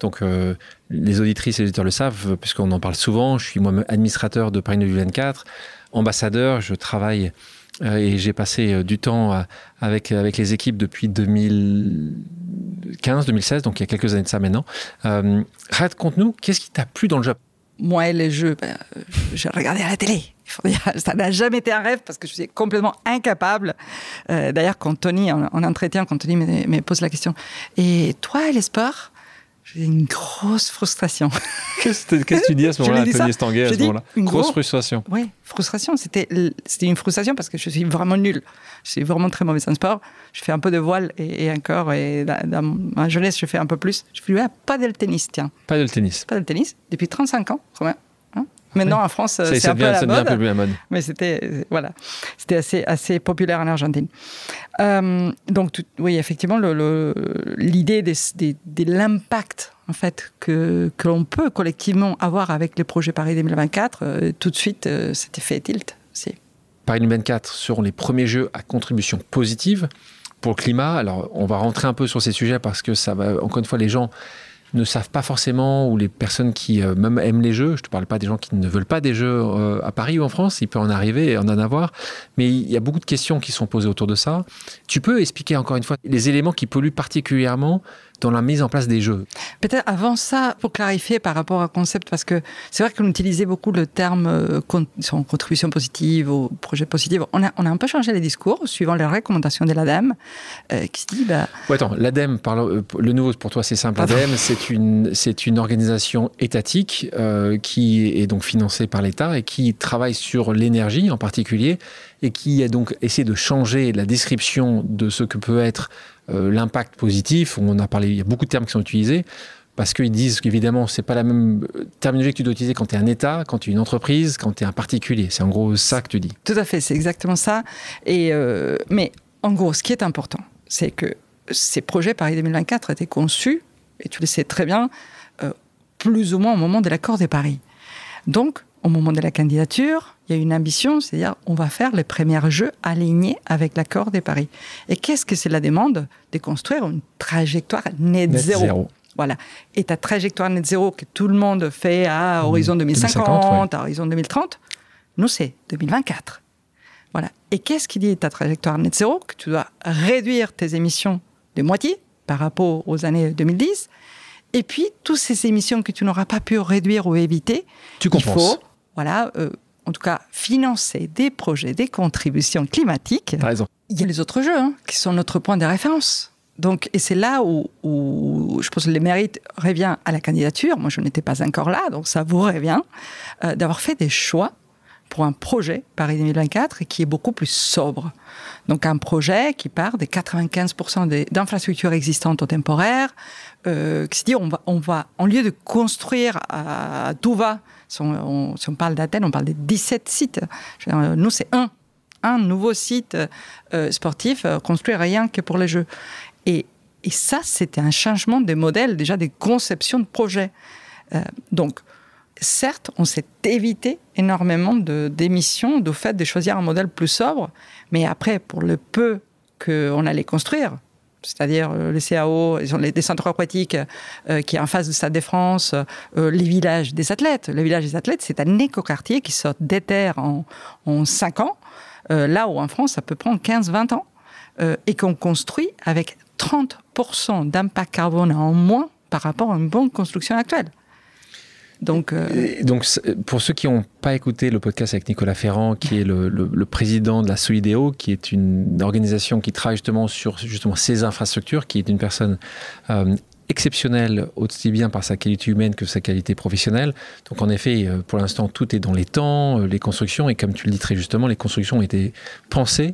Donc, euh, les auditrices et les auditeurs le savent, puisqu'on en parle souvent. Je suis moi-même administrateur de Paris 2024, ambassadeur. Je travaille euh, et j'ai passé euh, du temps avec, avec les équipes depuis 2015, 2016, donc il y a quelques années de ça maintenant. Raconte-nous, qu'est-ce qui t'a plu dans le job? Moi les jeux, ben, je regardais à la télé. Ça n'a jamais été un rêve parce que je suis complètement incapable. Euh, d'ailleurs, quand Tony, en, entretien, quand Tony me, pose la question, et toi les sports j'ai une grosse frustration. Qu'est-ce que tu dis à ce moment-là, Tony Stanguet, à ce moment-là? Grosse frustration. Oui, frustration. C'était une frustration parce que je suis vraiment nul. Je suis vraiment très mauvais en sport. Je fais un peu de voile et, encore. Et dans ma jeunesse, je fais un peu plus. Je fais pas de tennis, tiens. Pas de tennis. Pas de tennis. Depuis 35 ans, quand même. Maintenant, en France, c'est un, peu la mode, un peu la mode. Mais c'était voilà, c'était assez assez populaire en Argentine. Euh, donc oui, effectivement, l'idée le, de, l'impact en fait que que l'on peut collectivement avoir avec les projets Paris 2024, euh, tout de suite, euh, c'était fait tilt. Paris 2024 seront les premiers jeux à contribution positive pour le climat. Alors, on va rentrer un peu sur ces sujets parce que ça va, encore une fois, les gens ne savent pas forcément, ou les personnes qui euh, même aiment les jeux, je ne te parle pas des gens qui ne veulent pas des jeux euh, à Paris ou en France, il peut en arriver et en en avoir, mais il y a beaucoup de questions qui sont posées autour de ça. Tu peux expliquer encore une fois les éléments qui polluent particulièrement dans la mise en place des jeux. Peut-être avant ça, pour clarifier par rapport au concept, parce que c'est vrai qu'on utilisait beaucoup le terme euh, contribution positive ou projet positif. On a, on a un peu changé les discours suivant les recommandations de l'ADEME, euh, qui se dit... Bah... attends, l'ADEME, euh, le nouveau pour toi c'est simple, l'ADEME c'est une, c'est une organisation étatique qui est donc financée par l'État et qui travaille sur l'énergie en particulier et qui a donc essayé de changer la description de ce que peut être euh, l'impact positif. On a parlé, il y a beaucoup de termes qui sont utilisés parce qu'ils disent qu'évidemment, c'est pas la même euh, terminologie que tu dois utiliser quand tu es un État, quand tu es une entreprise, quand tu es un particulier. C'est en gros ça que tu dis. Tout à fait, c'est exactement ça. Et euh, mais en gros, ce qui est important, c'est que ces projets Paris 2024 étaient conçus, et tu le sais très bien, plus ou moins au moment de l'accord de Paris. Donc, au moment de la candidature, il y a une ambition, c'est-à-dire on va faire les premiers jeux alignés avec l'accord de Paris. Et qu'est-ce que c'est la demande De construire une trajectoire net, zéro. Voilà. Et ta trajectoire net zéro que tout le monde fait à mmh. horizon 2050, à horizon 2030, Nous, c'est 2024. Voilà. Et qu'est-ce qui dit ta trajectoire net zéro Que tu dois réduire tes émissions de moitié par rapport aux années 2010. Et puis, toutes ces émissions que tu n'auras pas pu réduire ou éviter, tu il faut, voilà, euh, en tout cas, financer des projets, des contributions climatiques. Raison. Il y a les autres jeux hein, qui sont notre point de référence. Donc, et c'est là où, je pense que le mérite revient à la candidature. Moi, je n'étais pas encore là, donc ça vous revient euh, d'avoir fait des choix pour un projet Paris 2024 qui est beaucoup plus sobre. Donc un projet qui part des 95% d'infrastructures existantes au temporaire, euh, qui se dit on va, on va, en lieu de construire à, tout va, si on, parle d'Athènes, on parle des 17 sites. Nous, c'est un, un nouveau site euh, sportif euh, construit rien que pour les Jeux. Et, ça, c'était un changement des modèles, déjà des conceptions de projets. Euh, donc, certes, on s'est évité énormément d'émissions du fait de choisir un modèle plus sobre, mais après, pour le peu qu'on allait construire, c'est-à-dire euh, les CAO, les, centres aquatiques euh, qui est en face du Stade de France, euh, les villages des athlètes. Le village des athlètes, c'est un écoquartier qui sort des terres en, en 5 ans, là où en France, ça peut prendre 15-20 ans, et qu'on construit avec 30% d'impact carbone en moins par rapport à une bonne construction actuelle. Donc, donc pour ceux qui n'ont pas écouté le podcast avec Nicolas Ferrand, qui est le, président de la Solidéo, qui est une organisation qui travaille justement sur justement ces infrastructures, qui est une personne euh, exceptionnelle aussi bien par sa qualité humaine que sa qualité professionnelle. Donc en effet, euh, pour l'instant, tout est dans les temps, euh, les constructions, et comme tu le dis très justement, les constructions ont été pensées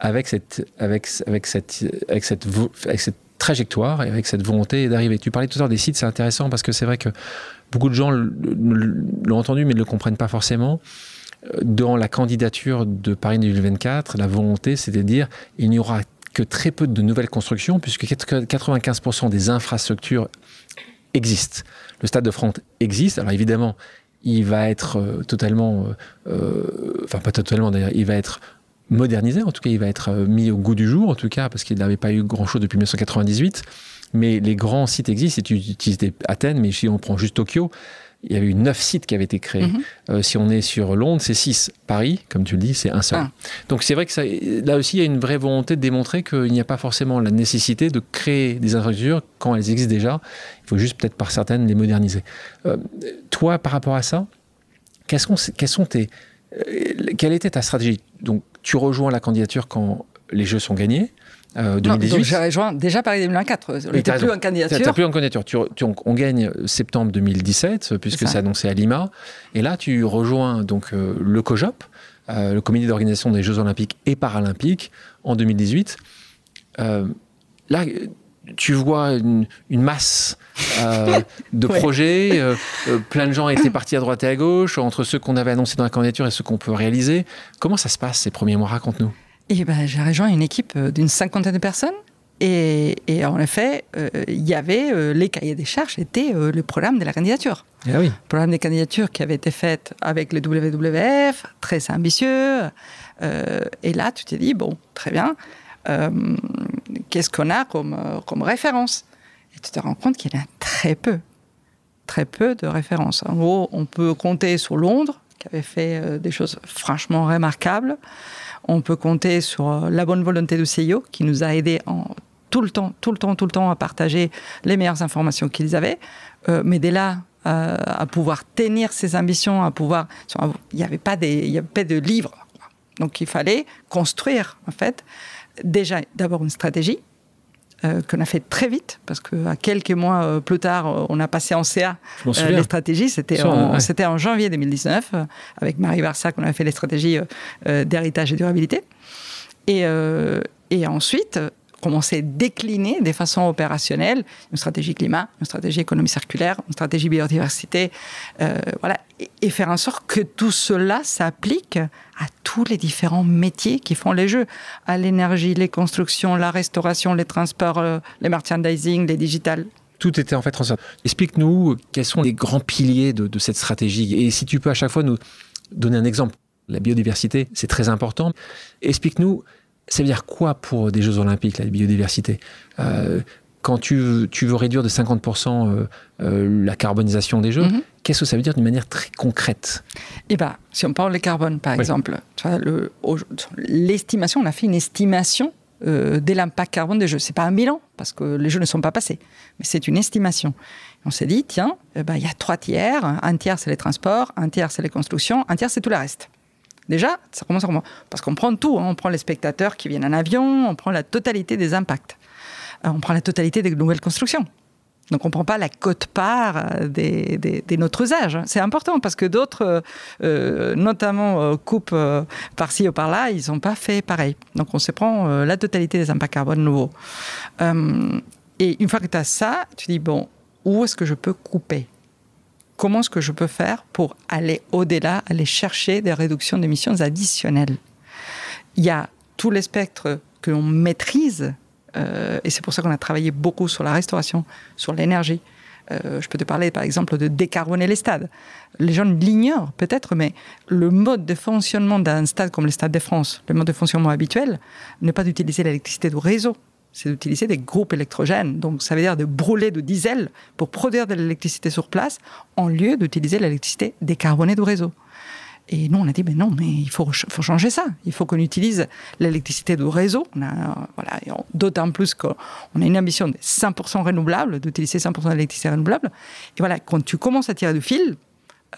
avec cette, avec, avec cette, avec cette trajectoire et avec cette volonté d'arriver. Tu parlais tout à l'heure des sites, c'est intéressant parce que c'est vrai que beaucoup de gens l'ont entendu mais ne le comprennent pas forcément. Euh, dans la candidature de Paris 2024, la volonté, c'est de dire il n'y aura que très peu de nouvelles constructions puisque 95% des infrastructures existent. Le stade de France existe. Alors évidemment, il va être euh, totalement, euh, enfin pas totalement d'ailleurs, il va être modernisé. En tout cas, il va être mis au goût du jour, en tout cas, parce qu'il n'avait pas eu grand-chose depuis 1998 mais les grands sites existent. Si tu utilises Athènes, mais si on prend juste Tokyo, il y a eu neuf sites qui avaient été créés. Mhm. Euh, si on est sur Londres, c'est six. Paris, comme tu le dis, c'est un seul. Ah. Donc c'est vrai que ça, là aussi, il y a une vraie volonté de démontrer qu'il n'y a pas forcément la nécessité de créer des infrastructures quand elles existent déjà. Il faut juste peut-être par certaines les moderniser. Euh, toi, par rapport à ça, sont, sont tes, euh, quelle était ta stratégie Donc tu rejoins la candidature quand les jeux sont gagnés. 2018. Euh, j'ai rejoint déjà Paris 2004. On n'était plus en candidature. Tu plus en candidature. Tu, on, gagne septembre 2017, puisque c'est annoncé à Lima. Et là, tu rejoins donc euh, le COJOP, euh, le comité d'organisation des Jeux Olympiques et Paralympiques, en 2018. là, tu vois une, masse de projets. plein de gens étaient partis à droite et à gauche, entre ceux qu'on avait annoncés dans la candidature et ceux qu'on peut réaliser. Comment ça se passe ces premiers mois? Raconte-nous. Et ben, j'ai rejoint une équipe euh, d'une cinquantaine de personnes. Et, en effet, euh, il y avait euh, les cahiers des charges, c'était le programme de la candidature. Ah oui. Le programme des candidatures qui avait été fait avec le WWF, très ambitieux. et là, tu t'es dit, bon, très bien, qu'est-ce qu'on a comme, comme référence Et tu te rends compte qu'il y en a très peu, très peu de références. En gros, on peut compter sur Londres, qui avait fait des choses franchement remarquables. On peut compter sur euh, la bonne volonté du CIO qui nous a aidés en, tout le temps, tout le temps, tout le temps à partager les meilleures informations qu'ils avaient. Euh, mais dès là, euh, à pouvoir tenir ses ambitions, à pouvoir. Il n'y avait pas avait pas de livres. Donc il fallait construire en fait déjà d'abord une stratégie euh, qu'on a fait très vite, parce qu'à quelques mois euh, plus tard, euh, on a passé en CA les stratégies. C'était en, en, janvier 2019, avec Marie Barsac, on a fait les stratégies d'héritage et durabilité. Et, et ensuite, commencer à décliner de façon opérationnelle une stratégie climat, une stratégie économie circulaire, une stratégie biodiversité, euh, voilà, et, faire en sorte que tout cela s'applique à tous les différents métiers qui font les jeux, à l'énergie, les constructions, la restauration, les transports, euh, les merchandising, les digitales. Tout était en fait transféré. Explique-nous quels sont les grands piliers de cette stratégie et si tu peux à chaque fois nous donner un exemple. La biodiversité, c'est très important. Explique-nous ça veut dire quoi pour des Jeux Olympiques, la biodiversité? Euh, quand tu, veux réduire de 50% la carbonisation des jeux, mhm. qu'est-ce que ça veut dire d'une manière très concrète? Eh bien, si on parle de carbone, par exemple, l'estimation, on a fait une estimation euh, de l'impact carbone des jeux. C'est pas un bilan, parce que les jeux ne sont pas passés, mais c'est une estimation. On s'est dit, tiens, eh ben, il y a trois tiers. Un tiers, c'est les transports, un tiers, c'est les constructions, un tiers, c'est tout le reste. Déjà, ça commence à Parce qu'on prend tout. Hein. On prend les spectateurs qui viennent en avion, on prend la totalité des impacts. Euh, on prend la totalité des nouvelles constructions. Donc on ne prend pas la cote-part euh, des, des, notre usage. C'est important parce que d'autres, euh, euh, notamment coupes par-ci ou par-là, ils n'ont pas fait pareil. Donc on se prend la totalité des impacts carbone nouveaux. et une fois que tu as ça, tu dis, bon, où est-ce que je peux couper? Comment est-ce que je peux faire pour aller au-delà, aller chercher des réductions d'émissions additionnelles? Il y a tout les spectres que l'on maîtrise euh, et c'est pour ça qu'on a travaillé beaucoup sur la restauration, sur l'énergie. Euh, je peux te parler par exemple de décarboner les stades. Les gens l'ignorent peut-être, mais le mode de fonctionnement d'un stade comme le Stade de France, le mode de fonctionnement habituel, n'est pas d'utiliser l'électricité du réseau, c'est d'utiliser des groupes électrogènes. Donc ça veut dire de brûler de diesel pour produire de l'électricité sur place, en lieu d'utiliser l'électricité décarbonée du réseau. Et nous, on a dit, mais non, mais il faut, changer ça. Il faut qu'on utilise l'électricité du réseau. Voilà, D'autant plus qu'on a une ambition de 100% renouvelable, d'utiliser 100% d'électricité renouvelable. Et voilà, quand tu commences à tirer du fil,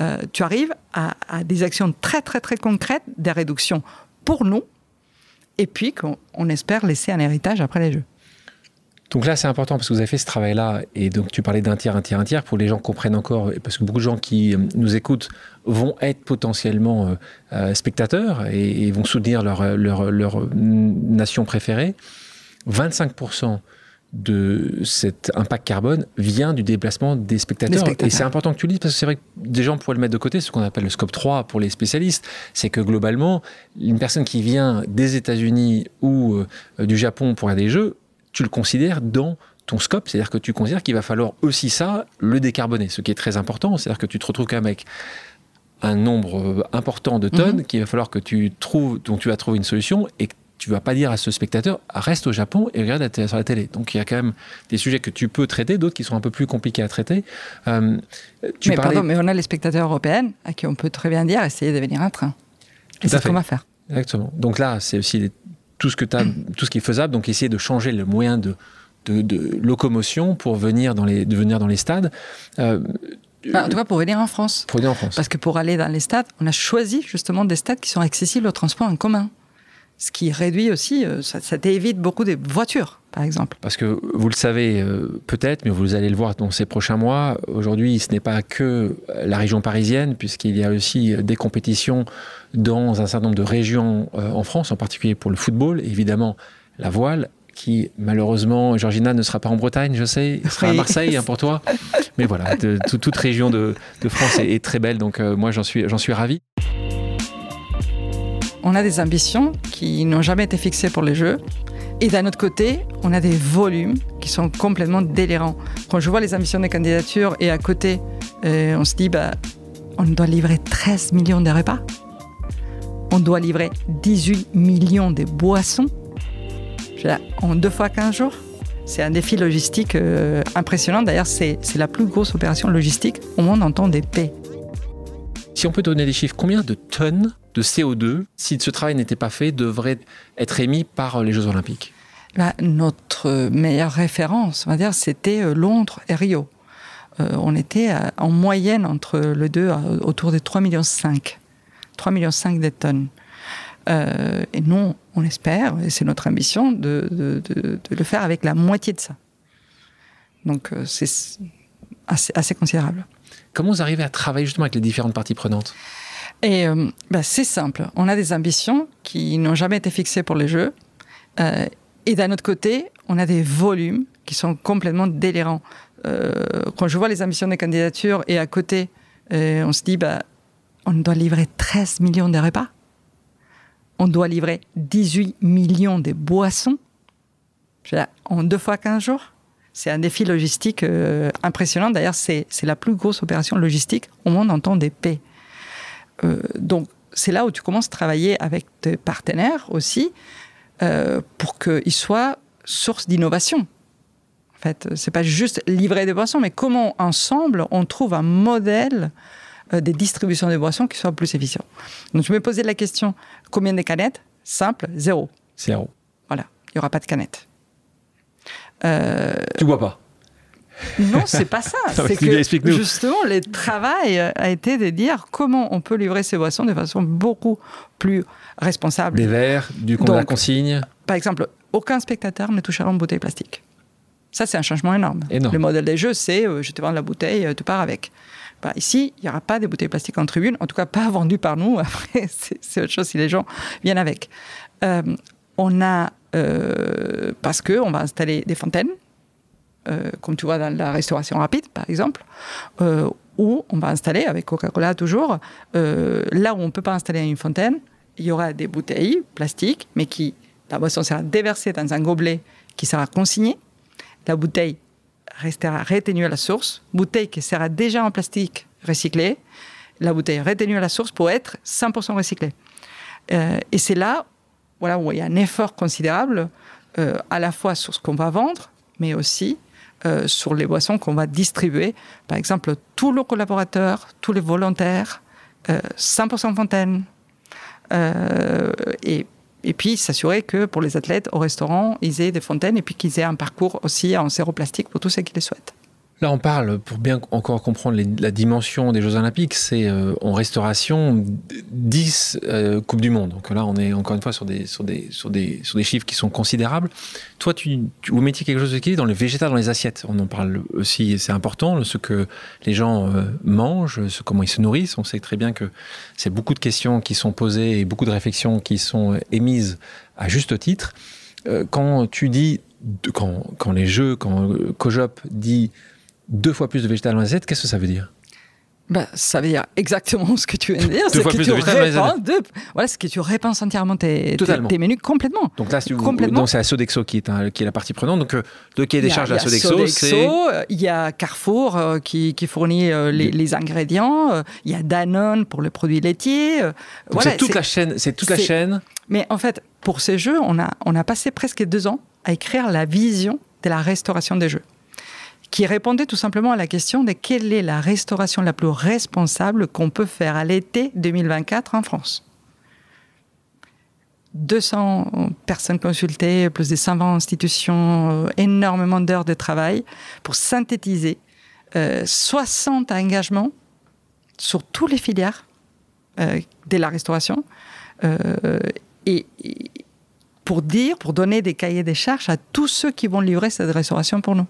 euh, tu arrives à, des actions très, très, très concrètes, des réductions pour nous, et puis qu'on espère laisser un héritage après les Jeux. Donc là, c'est important parce que vous avez fait ce travail-là, et donc tu parlais d'un tiers, un tiers, un tiers, pour les gens comprennent encore, parce que beaucoup de gens qui euh, nous écoutent vont être potentiellement euh, euh, spectateurs et, vont soutenir leur, leur, leur nation préférée. 25% de cet impact carbone vient du déplacement des spectateurs. Et c'est important que tu le dises parce que c'est vrai que des gens pourraient le mettre de côté, ce qu'on appelle le scope 3 pour les spécialistes. C'est que globalement, une personne qui vient des États-Unis ou du Japon pour aller des jeux tu le considères dans ton scope, c'est-à-dire que tu considères qu'il va falloir aussi ça, le décarboner, ce qui est très important, c'est-à-dire que tu te retrouves quand même avec un nombre euh, important de tonnes mhm. qu'il va falloir que tu trouves, dont tu vas trouver une solution et que tu vas pas dire à ce spectateur reste au Japon et regarde sur la télé. Donc il y a quand même des sujets que tu peux traiter, d'autres qui sont un peu plus compliqués à traiter. Euh, tu mais pardon, mais on a les spectateurs européens à qui on peut très bien dire essayez de venir en train. Et c'est ce qu'on va faire. Exactement. Donc là, c'est aussi tout ce, que as, tout ce qui est faisable, donc essayer de changer le moyen de, de, locomotion pour venir dans les, de venir dans les stades. Euh, en tout cas, pour venir en France. Pour venir en France. Parce que pour aller dans les stades, on a choisi justement des stades qui sont accessibles au transport en commun. Ce qui réduit aussi, euh, ça, ça t'évite beaucoup des voitures, par exemple. Parce que vous le savez euh, peut-être, mais vous allez le voir dans ces prochains mois, aujourd'hui, ce n'est pas que la région parisienne, puisqu'il y a aussi des compétitions dans un certain nombre de régions euh, en France, en particulier pour le football, évidemment la voile, qui malheureusement, Georgina ne sera pas en Bretagne, je sais, elle sera à Marseille hein, pour toi. Mais voilà, toute région de, France est, très belle, donc moi j'en suis, j'en suis ravi on a des ambitions qui n'ont jamais été fixées pour les Jeux. Et d'un autre côté, on a des volumes qui sont complètement délirants. Quand je vois les ambitions des candidatures et à côté, euh, on se dit, bah, on doit livrer 13 millions de repas. On doit livrer 18 millions de boissons. en deux fois 15 jours. C'est un défi logistique euh, impressionnant. D'ailleurs, c'est la plus grosse opération logistique au monde en temps d'épée. Si on peut donner des chiffres, combien de tonnes de CO2, si ce travail n'était pas fait, devrait être émis par les Jeux Olympiques Notre meilleure référence, on va dire, c'était euh, Londres et Rio. Euh, on était en moyenne entre les deux autour de 3,5 millions. 3,5 millions de tonnes. Euh, et nous, on espère, et c'est notre ambition, de, le faire avec la moitié de ça. Donc c'est assez, assez considérable. Comment vous arrivez à travailler justement avec les différentes parties prenantes? Et euh, bah, c'est simple. On a des ambitions qui n'ont jamais été fixées pour les Jeux. Euh, et d'un autre côté, on a des volumes qui sont complètement délirants. Euh, quand je vois les ambitions des candidatures et à côté, on se dit, bah, on doit livrer 13 millions de repas. On doit livrer 18 millions de boissons. En deux fois 15 jours. C'est un défi logistique impressionnant. D'ailleurs, c'est la plus grosse opération logistique au monde en temps d'épée. Euh, donc, c'est là où tu commences à travailler avec tes partenaires aussi euh, pour qu'ils soient source d'innovation. fait, c'est pas juste livrer des boissons, mais comment ensemble on trouve un modèle euh, des distributions de boissons qui soit plus efficient. Donc je me posais la question combien de canettes? Simple, zéro. Zéro. Voilà, il y aura pas de canettes. Tu bois pas? Non, c'est pas ça. c'est que justement, le travail a été de dire comment on peut livrer ces boissons de façon beaucoup plus responsable. Des verres, du coup, la consigne. Par exemple, aucun spectateur ne touchera une bouteille plastique. Ça, c'est un changement énorme. Le modèle des jeux, c'est euh, je te vends la bouteille, euh, tu pars avec. Bah, ici, il n'y aura pas de bouteilles plastiques en tribune, en tout cas pas vendues par nous. Après, c'est autre chose si les gens viennent avec. Euh, on a, parce qu'on va installer des fontaines, comme tu vois dans la restauration rapide, par exemple, où on va installer, avec Coca-Cola toujours, là où on ne peut pas installer une fontaine, il y aura des bouteilles plastiques, mais qui la boisson sera déversée dans un gobelet qui sera consigné. La bouteille restera retenue à la source. Bouteille qui sera déjà en plastique recyclé. La bouteille retenue à la source pour être 100% recyclée. Euh, et c'est là voilà, où il y a un effort considérable, euh, à la fois sur ce qu'on va vendre, mais aussi euh, sur les boissons qu'on va distribuer. Par exemple, tous nos collaborateurs, tous les volontaires, 100% fontaine. et et puis s'assurer que pour les athlètes au restaurant, ils aient des fontaines et puis qu'ils aient un parcours aussi en plastique pour tous ceux qui les souhaitent. Là, on parle, pour bien encore comprendre la dimension des Jeux Olympiques, c'est euh, en restauration 10 euh, Coupes du Monde. Donc là, on est encore une fois sur des, sur des, sur des, sur des chiffres qui sont considérables. Toi, tu, tu vous mettiez quelque chose qui dans le végétal dans les assiettes. On en parle aussi, c'est important, ce que les gens euh, mangent, ce, comment ils se nourrissent. On sait très bien que c'est beaucoup de questions qui sont posées et beaucoup de réflexions qui sont émises à juste titre. quand tu dis, quand, quand les Jeux, quand COJOP dit deux fois plus de végétal dans l'assiette, qu'est-ce que ça veut dire? Bah, ça veut dire exactement ce que tu viens de dire. Deux fois que plus tu de répenses, deux, voilà, ce que tu répenses entièrement tes, tes, menus complètement. Donc là, c'est la Sodexo qui est, qui est la partie prenante. Donc, euh, le cahier des charges de la Sodexo, c'est. Euh, il y a Carrefour euh, qui, qui, fournit les, les, ingrédients. Il y a Danone pour le produit laitier. voilà, c'est toute la chaîne. C'est toute la chaîne. Mais en fait, pour ces jeux, on a, on a passé presque deux ans à écrire la vision de la restauration des jeux qui répondait tout simplement à la question de quelle est la restauration la plus responsable qu'on peut faire à l'été 2024 en France. 200 personnes consultées, plus de 120 institutions, euh, énormément d'heures de travail pour synthétiser 60 euh, engagements sur toutes les filières euh, de la restauration et, pour dire, pour donner des cahiers des charges à tous ceux qui vont livrer cette restauration pour nous.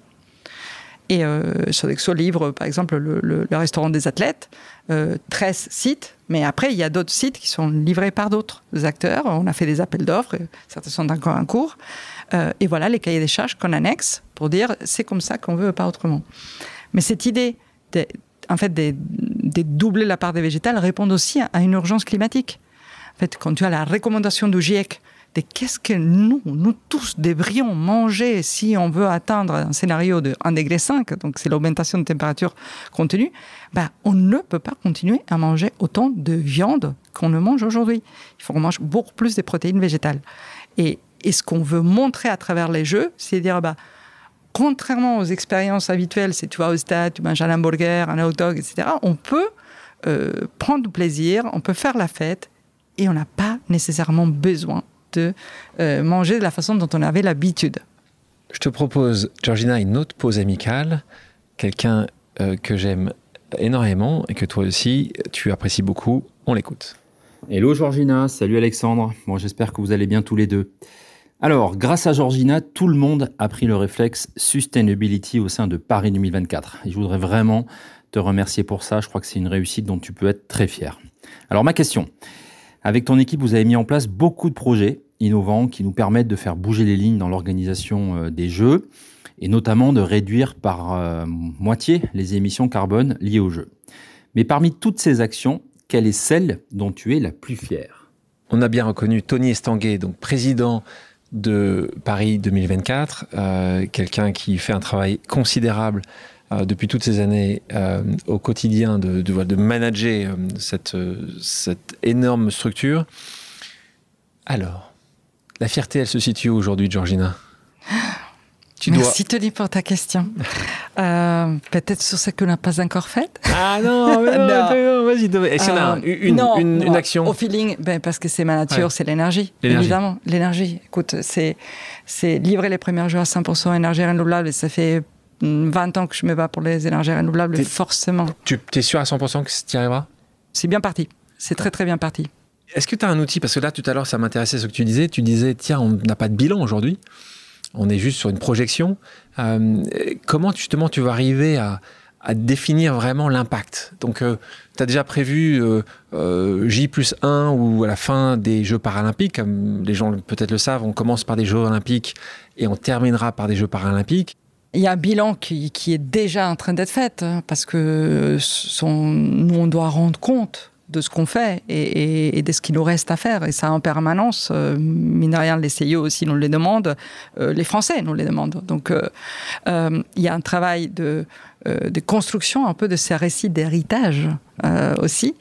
Et euh, Sodexo livre, par exemple, le, restaurant des athlètes, 13 euh, sites, mais après, il y a d'autres sites qui sont livrés par d'autres acteurs. On a fait des appels d'offres, certains sont encore en cours. Euh, et voilà les cahiers des charges qu'on annexe pour dire c'est comme ça qu'on veut, pas autrement. Mais cette idée, en fait, de, de, doubler la part des végétales répond aussi à une urgence climatique. En fait, quand tu as la recommandation du GIEC de qu'est-ce que nous, nous tous devrions manger si on veut atteindre un scénario de 1,5 degré, donc c'est l'augmentation de température contenue, ben, on ne peut pas continuer à manger autant de viande qu'on ne mange aujourd'hui. Il faut qu'on mange beaucoup plus de protéines végétales. Et, ce qu'on veut montrer à travers les jeux, c'est dire, bah, contrairement aux expériences habituelles, si tu vas au stade, tu manges un hamburger, un hot dog, etc., on peut euh, prendre plaisir, on peut faire la fête, et on n'a pas nécessairement besoin de euh, manger de la façon dont on avait l'habitude. Je te propose, Georgina, une autre pause amicale. Quelqu'un euh, que j'aime énormément et que toi aussi, tu apprécies beaucoup. On l'écoute. Hello Georgina, salut Alexandre. Bon, j'espère que vous allez bien tous les deux. Alors, grâce à Georgina, tout le monde a pris le réflexe sustainability au sein de Paris 2024. Et je voudrais vraiment te remercier pour ça. Je crois que c'est une réussite dont tu peux être très fier. Alors, ma question. Avec ton équipe, vous avez mis en place beaucoup de projets innovants qui nous permettent de faire bouger les lignes dans l'organisation euh, des jeux et notamment de réduire par euh, moitié les émissions carbone liées aux jeux. Mais parmi toutes ces actions, quelle est celle dont tu es la plus fière? On a bien reconnu Tony Estanguet, donc président de Paris 2024, euh, quelqu'un qui fait un travail considérable depuis toutes ces années au quotidien de, de, de manager cette, cette énorme structure. Alors, la fierté, elle se situe aujourd'hui, Georgina? Tu Merci Tony pour ta question. Euh, peut-être sur ce qu'on n'a pas encore fait. Ah non, vas-y. Est-ce qu'il y en a euh, une, une, action? Au feeling, ben, parce que c'est ma nature, c'est l'énergie. Évidemment, l'énergie. Écoute, c'est livrer les premiers jours à 100% énergie renouvelable et ça fait 20 ans que je me bats pour les énergies renouvelables, forcément. Tu es sûr à 100% que tu y arriveras C'est bien parti. C'est très très bien parti. Est-ce que tu as un outil? Parce que là, tout à l'heure, ça m'intéressait ce que tu disais. Tu disais, tiens, on n'a pas de bilan aujourd'hui. On est juste sur une projection. Euh, comment justement tu vas arriver à, définir vraiment l'impact? Donc, euh, tu as déjà prévu euh, J plus 1 ou à la fin des Jeux paralympiques, comme les gens peut-être le savent, on commence par des Jeux olympiques et on terminera par des Jeux paralympiques. Il y a un bilan qui, est déjà en train d'être fait, hein, parce que nous, on doit rendre compte de ce qu'on fait et, de ce qu'il nous reste à faire. Et ça en permanence, euh, mine rien, les CIO aussi nous les demandent, euh, les Français nous les demandent. Donc euh, euh, il y a un travail de, de, construction un peu de ces récits d'héritage aussi.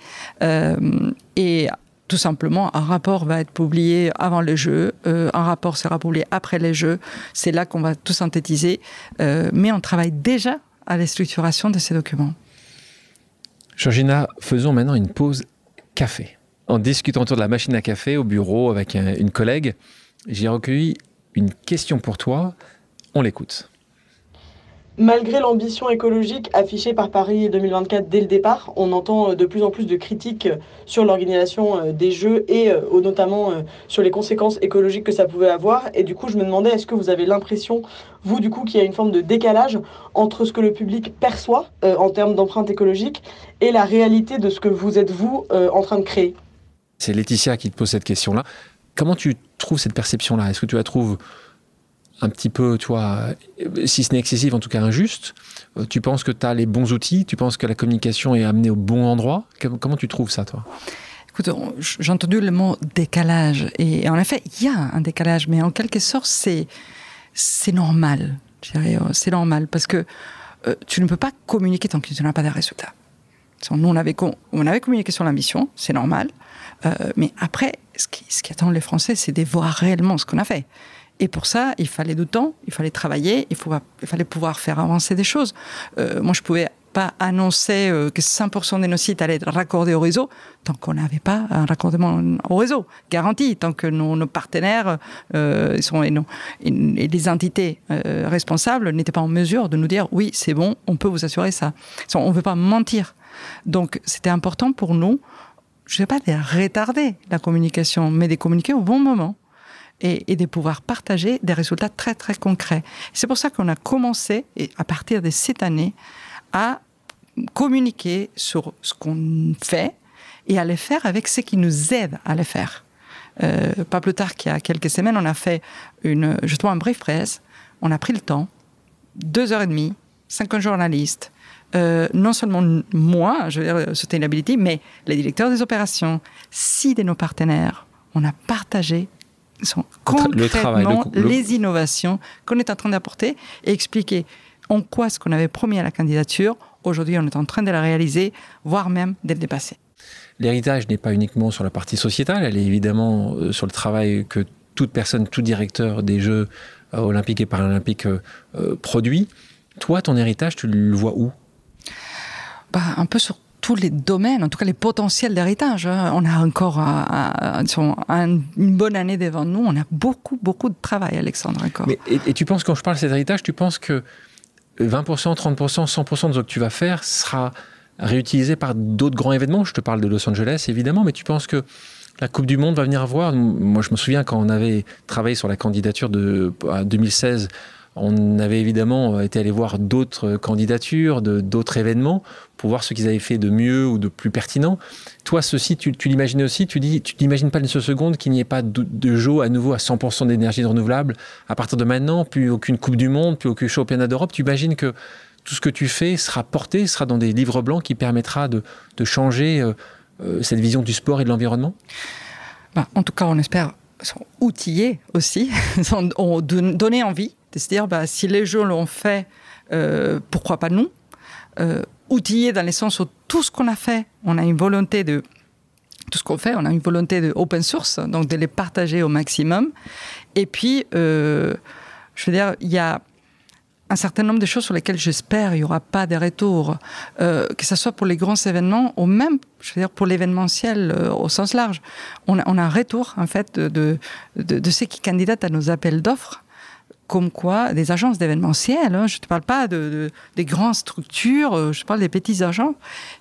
et tout simplement, un rapport va être publié avant les Jeux, un rapport sera publié après les Jeux. C'est là qu'on va tout synthétiser. mais on travaille déjà à la structuration de ces documents. Georgina, faisons maintenant une pause café. En discutant autour de la machine à café au bureau avec une collègue, j'ai recueilli une question pour toi. On l'écoute. Malgré l'ambition écologique affichée par Paris 2024 dès le départ, on entend euh, de plus en plus de critiques euh, sur l'organisation euh, des Jeux et notamment sur les conséquences écologiques que ça pouvait avoir. Et du coup, je me demandais, est-ce que vous avez l'impression, vous, du coup, qu'il y a une forme de décalage entre ce que le public perçoit en termes d'empreinte écologique et la réalité de ce que vous êtes, vous, en train de créer? C'est Laetitia qui te pose cette question-là. Comment tu trouves cette perception-là? Est-ce que tu la trouves un petit peu, tu vois, si ce n'est excessif, en tout cas injuste euh, Tu penses que tu as les bons outils? Tu penses que la communication est amenée au bon endroit? Comment tu trouves ça, toi? Écoute, j'ai entendu le mot décalage. Et en effet, il y a un décalage, mais en quelque sorte, c'est, c'est normal. Euh, c'est normal parce que euh, tu ne peux pas communiquer tant que tu n'as pas de résultats. Nous, on avait, on avait communiqué sur l'ambition, c'est normal. mais après, ce qui, ce qui attend les Français, c'est de voir réellement ce qu'on a fait. Et pour ça, il fallait du temps, il fallait travailler, il, fallait pouvoir faire avancer des choses. Euh, moi, je pouvais pas annoncer euh, que 100% de nos sites allaient être raccordés au réseau tant qu'on n'avait pas un raccordement au réseau garanti, tant que nos, partenaires euh, sont, et, et, les entités responsables n'étaient pas en mesure de nous dire oui, c'est bon, on peut vous assurer ça. On ne veut pas mentir. Donc, c'était important pour nous, je ne sais pas de retarder la communication, mais de communiquer au bon moment et, de pouvoir partager des résultats très très concrets. C'est pour ça qu'on a commencé, et à partir de cette année, à communiquer sur ce qu'on fait et à le faire avec ce qui nous aide à le faire. Euh, pas plus tard qu'il y a quelques semaines, on a fait une, justement un brief presse. On a pris le temps, deux heures et demie, 50 journalistes, euh, non seulement moi, je veux dire Sustainability, mais les directeurs des opérations, six de nos partenaires. On a partagé sont concrètement les innovations qu'on est en train d'apporter et expliquer en quoi ce qu'on avait promis à la candidature, aujourd'hui on est en train de la réaliser, voire même de le dépasser. L'héritage n'est pas uniquement sur la partie sociétale, elle est évidemment euh, sur le travail que toute personne, tout directeur des Jeux euh, olympiques et paralympiques euh, produit. Toi, ton héritage, tu le vois où? Bah, Un peu sur tous les domaines, en tout cas les potentiels d'héritage. Hein. On a encore une bonne année devant nous. On a beaucoup, beaucoup de travail, Alexandre, et, tu penses, quand je parle de cet héritage, tu penses que 20%, 30%, 100% de ce que tu vas faire sera réutilisé par d'autres grands événements? Je te parle de Los Angeles, évidemment, mais tu penses que la Coupe du Monde va venir voir? Moi, je me souviens quand on avait travaillé sur la candidature de 2016 on avait évidemment été allé voir d'autres candidatures, d'autres événements, pour voir ce qu'ils avaient fait de mieux ou de plus pertinent. Toi, ceci, tu, l'imaginais aussi Tu dis, tu pas une seule seconde qu'il n'y ait pas de, de, jeu à nouveau à 100% d'énergie renouvelable à partir de maintenant, plus aucune Coupe du Monde, plus aucun championnat d'Europe. Tu imagines que tout ce que tu fais sera porté, sera dans des livres blancs qui permettra de, changer euh, euh, cette vision du sport et de l'environnement? Bah, En tout cas, on espère sont outillés aussi, ont donné envie de se dire bah, si les jeux l'ont fait, euh, pourquoi pas nous euh, Outillés dans le sens où tout ce qu'on a fait, on a une volonté de tout ce qu'on fait, on a une volonté de open source, donc de les partager au maximum. Et puis, euh, je veux dire, il y a un certain nombre de choses sur lesquelles j'espère il n'y aura pas de retour, euh, que ce soit pour les grands événements ou même, je veux dire, pour l'événementiel au sens large. On a, on a, un retour, en fait, de, de, de, de ceux qui candidatent à nos appels d'offres comme quoi des agences d'événementiel, hein, je ne te parle pas de, de, des grandes structures, euh, je parle des petits agents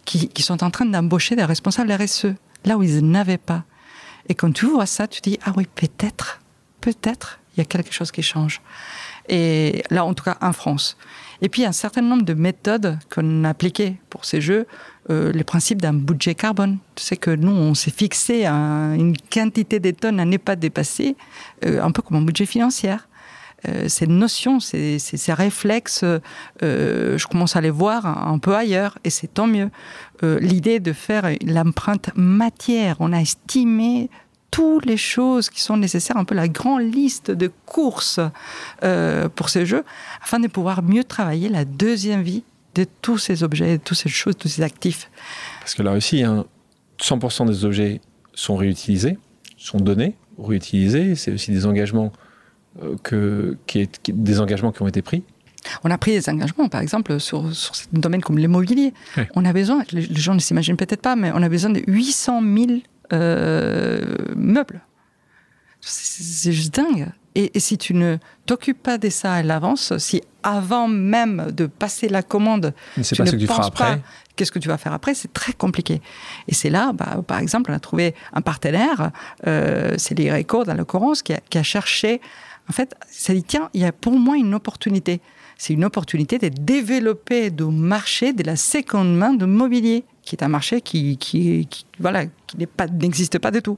qui, sont en train d'embaucher des responsables RSE, là où ils n'avaient pas. Et quand tu vois ça, tu dis, ah oui, peut-être, peut-être, il y a quelque chose qui change. Et là, en tout cas, en France. Et puis, un certain nombre de méthodes qu'on a appliquées pour ces jeux, euh, les principes d'un budget carbone. Tu sais que nous, on s'est fixé un, une quantité de tonnes à ne pas dépasser, euh, un peu comme un budget financier. Euh, ces notions, ces, réflexes, euh, je commence à les voir un, peu ailleurs, et c'est tant mieux. Euh, L'idée de faire l'empreinte matière, on a estimé toutes les choses qui sont nécessaires, un peu la grande liste de courses euh, pour ces jeux, afin de pouvoir mieux travailler la deuxième vie de tous ces objets, de toutes ces choses, de tous ces actifs. Parce que là aussi, hein, 100% des objets sont réutilisés, sont donnés, réutilisés. C'est aussi des engagements que, qui est, qui, des engagements qui ont été pris. On a pris des engagements, par exemple, sur, sur un domaine comme l'immobilier. Oui. On a besoin, les, les gens ne s'imaginent peut-être pas, mais on a besoin de 800 000 euh, meubles. C'est juste dingue. Et, et, si tu ne t'occupes pas de ça à l'avance, si avant même de passer la commande, tu pas ne ce que tu penses pas qu'est-ce que tu vas faire après, c'est très compliqué. Et c'est là, bah, par exemple, on a trouvé un partenaire, euh, c'est l'IRECO dans l'occurrence, qui, qui, a cherché. En fait, ça dit tiens, il y a pour moi une opportunité. C'est une opportunité de développer le marché de la seconde main de mobilier qui est un marché qui, qui, voilà, qui n'existe pas, du tout.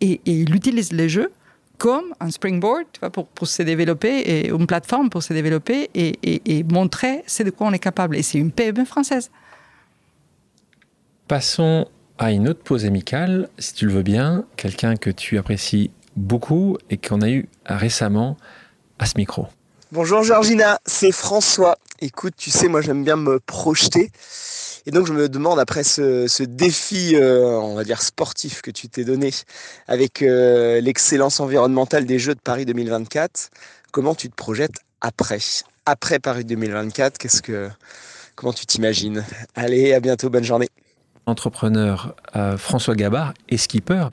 Et, il utilise les jeux comme un springboard pour, se développer, et une plateforme pour se développer et, et, et montrer c'est de quoi on est capable. Et c'est une PME française. Passons à une autre pause amicale, si tu le veux bien, quelqu'un que tu apprécies beaucoup et qu'on a eu récemment à ce micro. Bonjour Georgina, c'est François. Écoute, tu sais, moi j'aime bien me projeter. Et donc je me demande, après ce, défi, euh, on va dire sportif que tu t'es donné avec euh, l'excellence environnementale des Jeux de Paris 2024, comment tu te projettes après? Après Paris 2024, qu'est-ce que, comment tu t'imagines? Allez, à bientôt, bonne journée entrepreneur euh, François Gabard et skipper.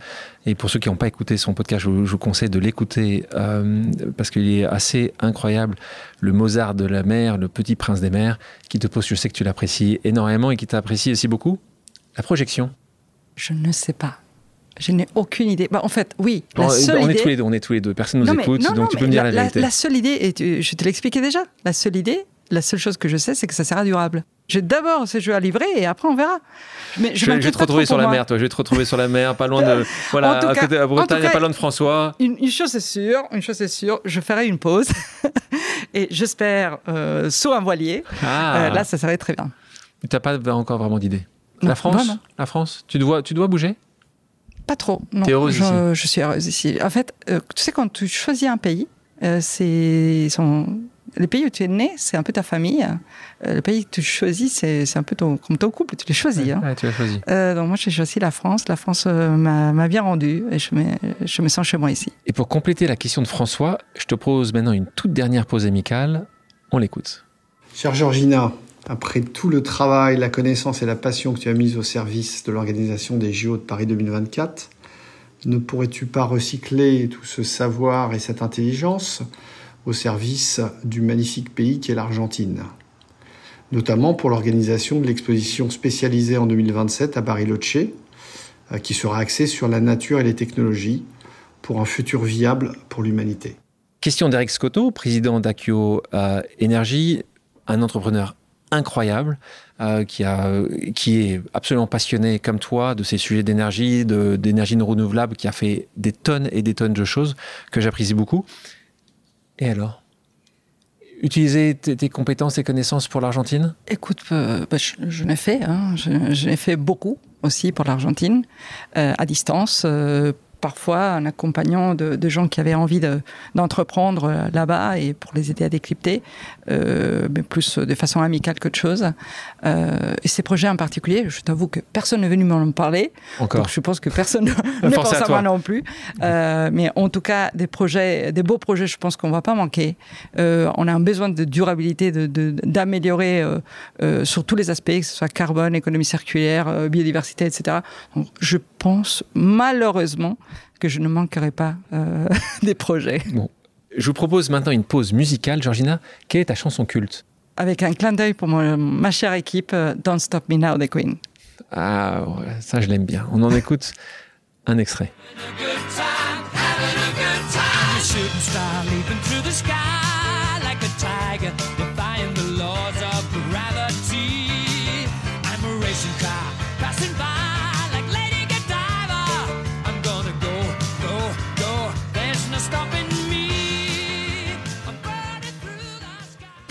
Et pour ceux qui n'ont pas écouté son podcast, je vous, je vous conseille de l'écouter euh, parce qu'il est assez incroyable. Le Mozart de la mer, le petit prince des mers, qui te pose, je sais que tu l'apprécies énormément et qui t'apprécie aussi beaucoup. La projection Je ne sais pas. Je n'ai aucune idée. Bah, en fait, oui. La seule on, idée... est tous les deux. On est tous les deux. Personne ne nous non, écoute, non, donc non, tu peux me dire la, la vérité. La seule idée, et je te l'expliquais déjà. La seule idée, la seule chose que je sais, c'est que ça sera durable. J'ai d'abord ces jeux à livrer et après on verra. Mais je, je, vais, je vais te retrouver sur la mer, toi. Je vais te retrouver sur la mer, pas loin de. Voilà, cas, à, côté, à Bretagne, cas, pas loin de François. Une, une, chose est sûre, une chose est sûre, je ferai une pause et j'espère euh, sur un voilier. Ah. Euh, là, ça serait très bien. Tu n'as pas encore vraiment d'idée. La France, vraiment. la France, tu dois, tu dois bouger? Pas trop. Non. T'es heureuse je, ici? je suis heureuse ici. En fait, euh, tu sais quand tu choisis un pays, euh, c'est son le pays où tu es né, c'est un peu ta famille. Euh, le pays que tu choisis, c'est un peu ton, comme ton couple, tu l'as choisi. Ouais, hein. ouais, tu l'as choisi. Euh, donc moi, j'ai choisi la France. La France euh, m'a bien rendu et je me, je me sens chez moi ici. Et pour compléter la question de François, je te propose maintenant une toute dernière pause amicale. On l'écoute. Chère Georgina, après tout le travail, la connaissance et la passion que tu as mise au service de l'organisation des JO de Paris 2024, ne pourrais-tu pas recycler tout ce savoir et cette intelligence? Au service du magnifique pays qu'est l'Argentine, notamment pour l'organisation de l'exposition spécialisée en 2027 à Bariloche, qui sera axée sur la nature et les technologies pour un futur viable pour l'humanité. Question d'Eric Scotto, président d'Accio euh, Énergie, un entrepreneur incroyable euh, qui est absolument passionné comme toi de ces sujets d'énergie, d'énergie renouvelable, qui a fait des tonnes et des tonnes de choses que j'apprécie beaucoup. Et alors? Utiliser tes compétences et connaissances pour l'Argentine? Écoute, euh, bah, je, l'ai fait. Hein. Je, je l'ai fait beaucoup aussi pour l'Argentine, euh, à distance, euh, parfois en accompagnant de, de gens qui avaient envie de- d'entreprendre euh, là-bas et pour les aider à décrypter, euh, mais plus de façon amicale qu'autre chose. Euh, et ces projets en particulier, je t'avoue que personne n'est venu m'en parler. Encore. Donc je pense que personne ne pense à moi non plus. Euh, mais en tout cas, des projets, des beaux projets, je pense qu'on va pas manquer. Euh, on a un besoin de durabilité, de- d'améliorer euh, euh, sur tous les aspects, que ce soit carbone, économie circulaire, euh, biodiversité, etc. Donc, je pense malheureusement que je ne manquerai pas euh, des projets. Bon. Je vous propose maintenant une pause musicale. Georgina, quelle est ta chanson culte? Avec un clin d'œil pour mon- ma chère équipe, euh, Don't Stop Me Now des Queen. Ah, ça je l'aime bien. On en écoute un extrait.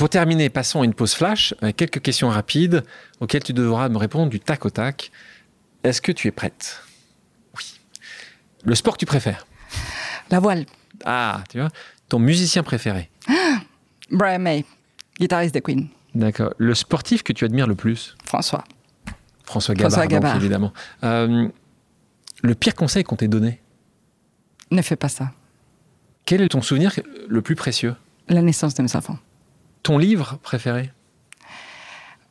Pour terminer, passons à une pause flash avec quelques questions rapides auxquelles tu devras me répondre du tac au tac. Est-ce que tu es prête? Oui. Le sport que tu préfères? La voile, Ah, tu vois. Ton musicien préféré Brian May, guitariste des Queen. D'accord. Le sportif que tu admires le plus? François. François Gabard, François donc, Gabard. évidemment. Euh, le pire conseil qu'on t'ait donné? Ne fais pas ça. Quel est ton souvenir le plus précieux? La naissance de mes enfants. Ton livre préféré?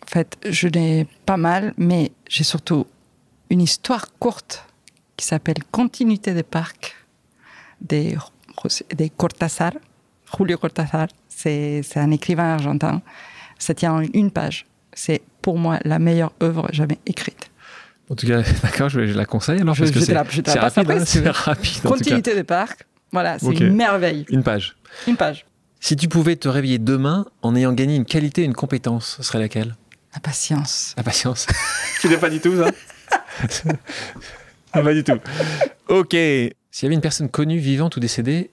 En fait, je l'ai pas mal, mais j'ai surtout une histoire courte qui s'appelle Continuité des parcs des, des Cortázar. Julio Cortázar, c'est un écrivain argentin. Ça tient en une page. C'est pour moi la meilleure œuvre jamais écrite. En tout cas, d'accord, je, je la conseille alors parce que je c'est rapide. hein, c'est rapide. cas. Continuité des parcs, voilà, c'est une merveille. Une page. Une page. Si tu pouvais te réveiller demain en ayant gagné une qualité et une compétence, ce serait laquelle? La patience. La patience. tu n'es pas du tout ça? Ah, Pas du tout. Ok. S'il y avait une personne connue, vivante ou décédée,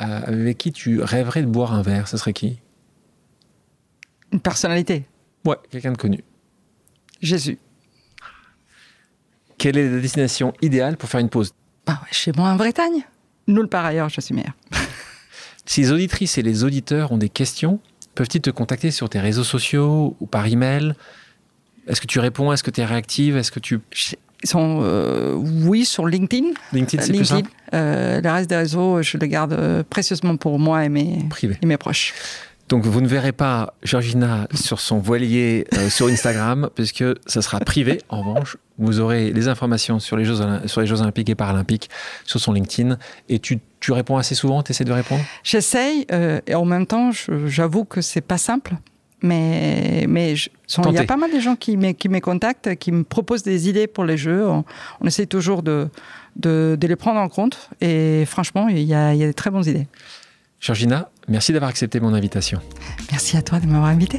euh, avec qui tu rêverais de boire un verre, ce serait qui? Une personnalité. Ouais, quelqu'un de connu. Jésus. Quelle est la destination idéale pour faire une pause? Bah ouais, chez moi en Bretagne. Nulle part ailleurs, je suis meilleure. Si les auditrices et les auditeurs ont des questions, peuvent-ils te contacter sur tes réseaux sociaux ou par email? Est-ce que tu réponds? Est-ce que tu es réactive? Est-ce que tu... Ils sont, euh, oui, sur LinkedIn. LinkedIn, c'est plus simple Euh, le reste des réseaux, je le garde euh, précieusement pour moi et mes, Privé. et mes proches. Donc vous ne verrez pas Georgina sur son voilier euh, sur Instagram, puisque ça sera privé. En revanche, vous aurez les informations sur les Jeux, sur les Jeux Olympiques et Paralympiques sur son LinkedIn. Et tu, tu réponds assez souvent, tu essaies de répondre? J'essaye, euh, et en même temps, j'avoue que c'est pas simple. Mais, mais je- il y a pas mal de gens qui me, qui me contactent, qui me proposent des idées pour les jeux. On, on essaie toujours de, de, de les prendre en compte. Et franchement, il y a, il y a des très bonnes idées. Georgina, merci d'avoir accepté mon invitation. Merci à toi de m'avoir invité.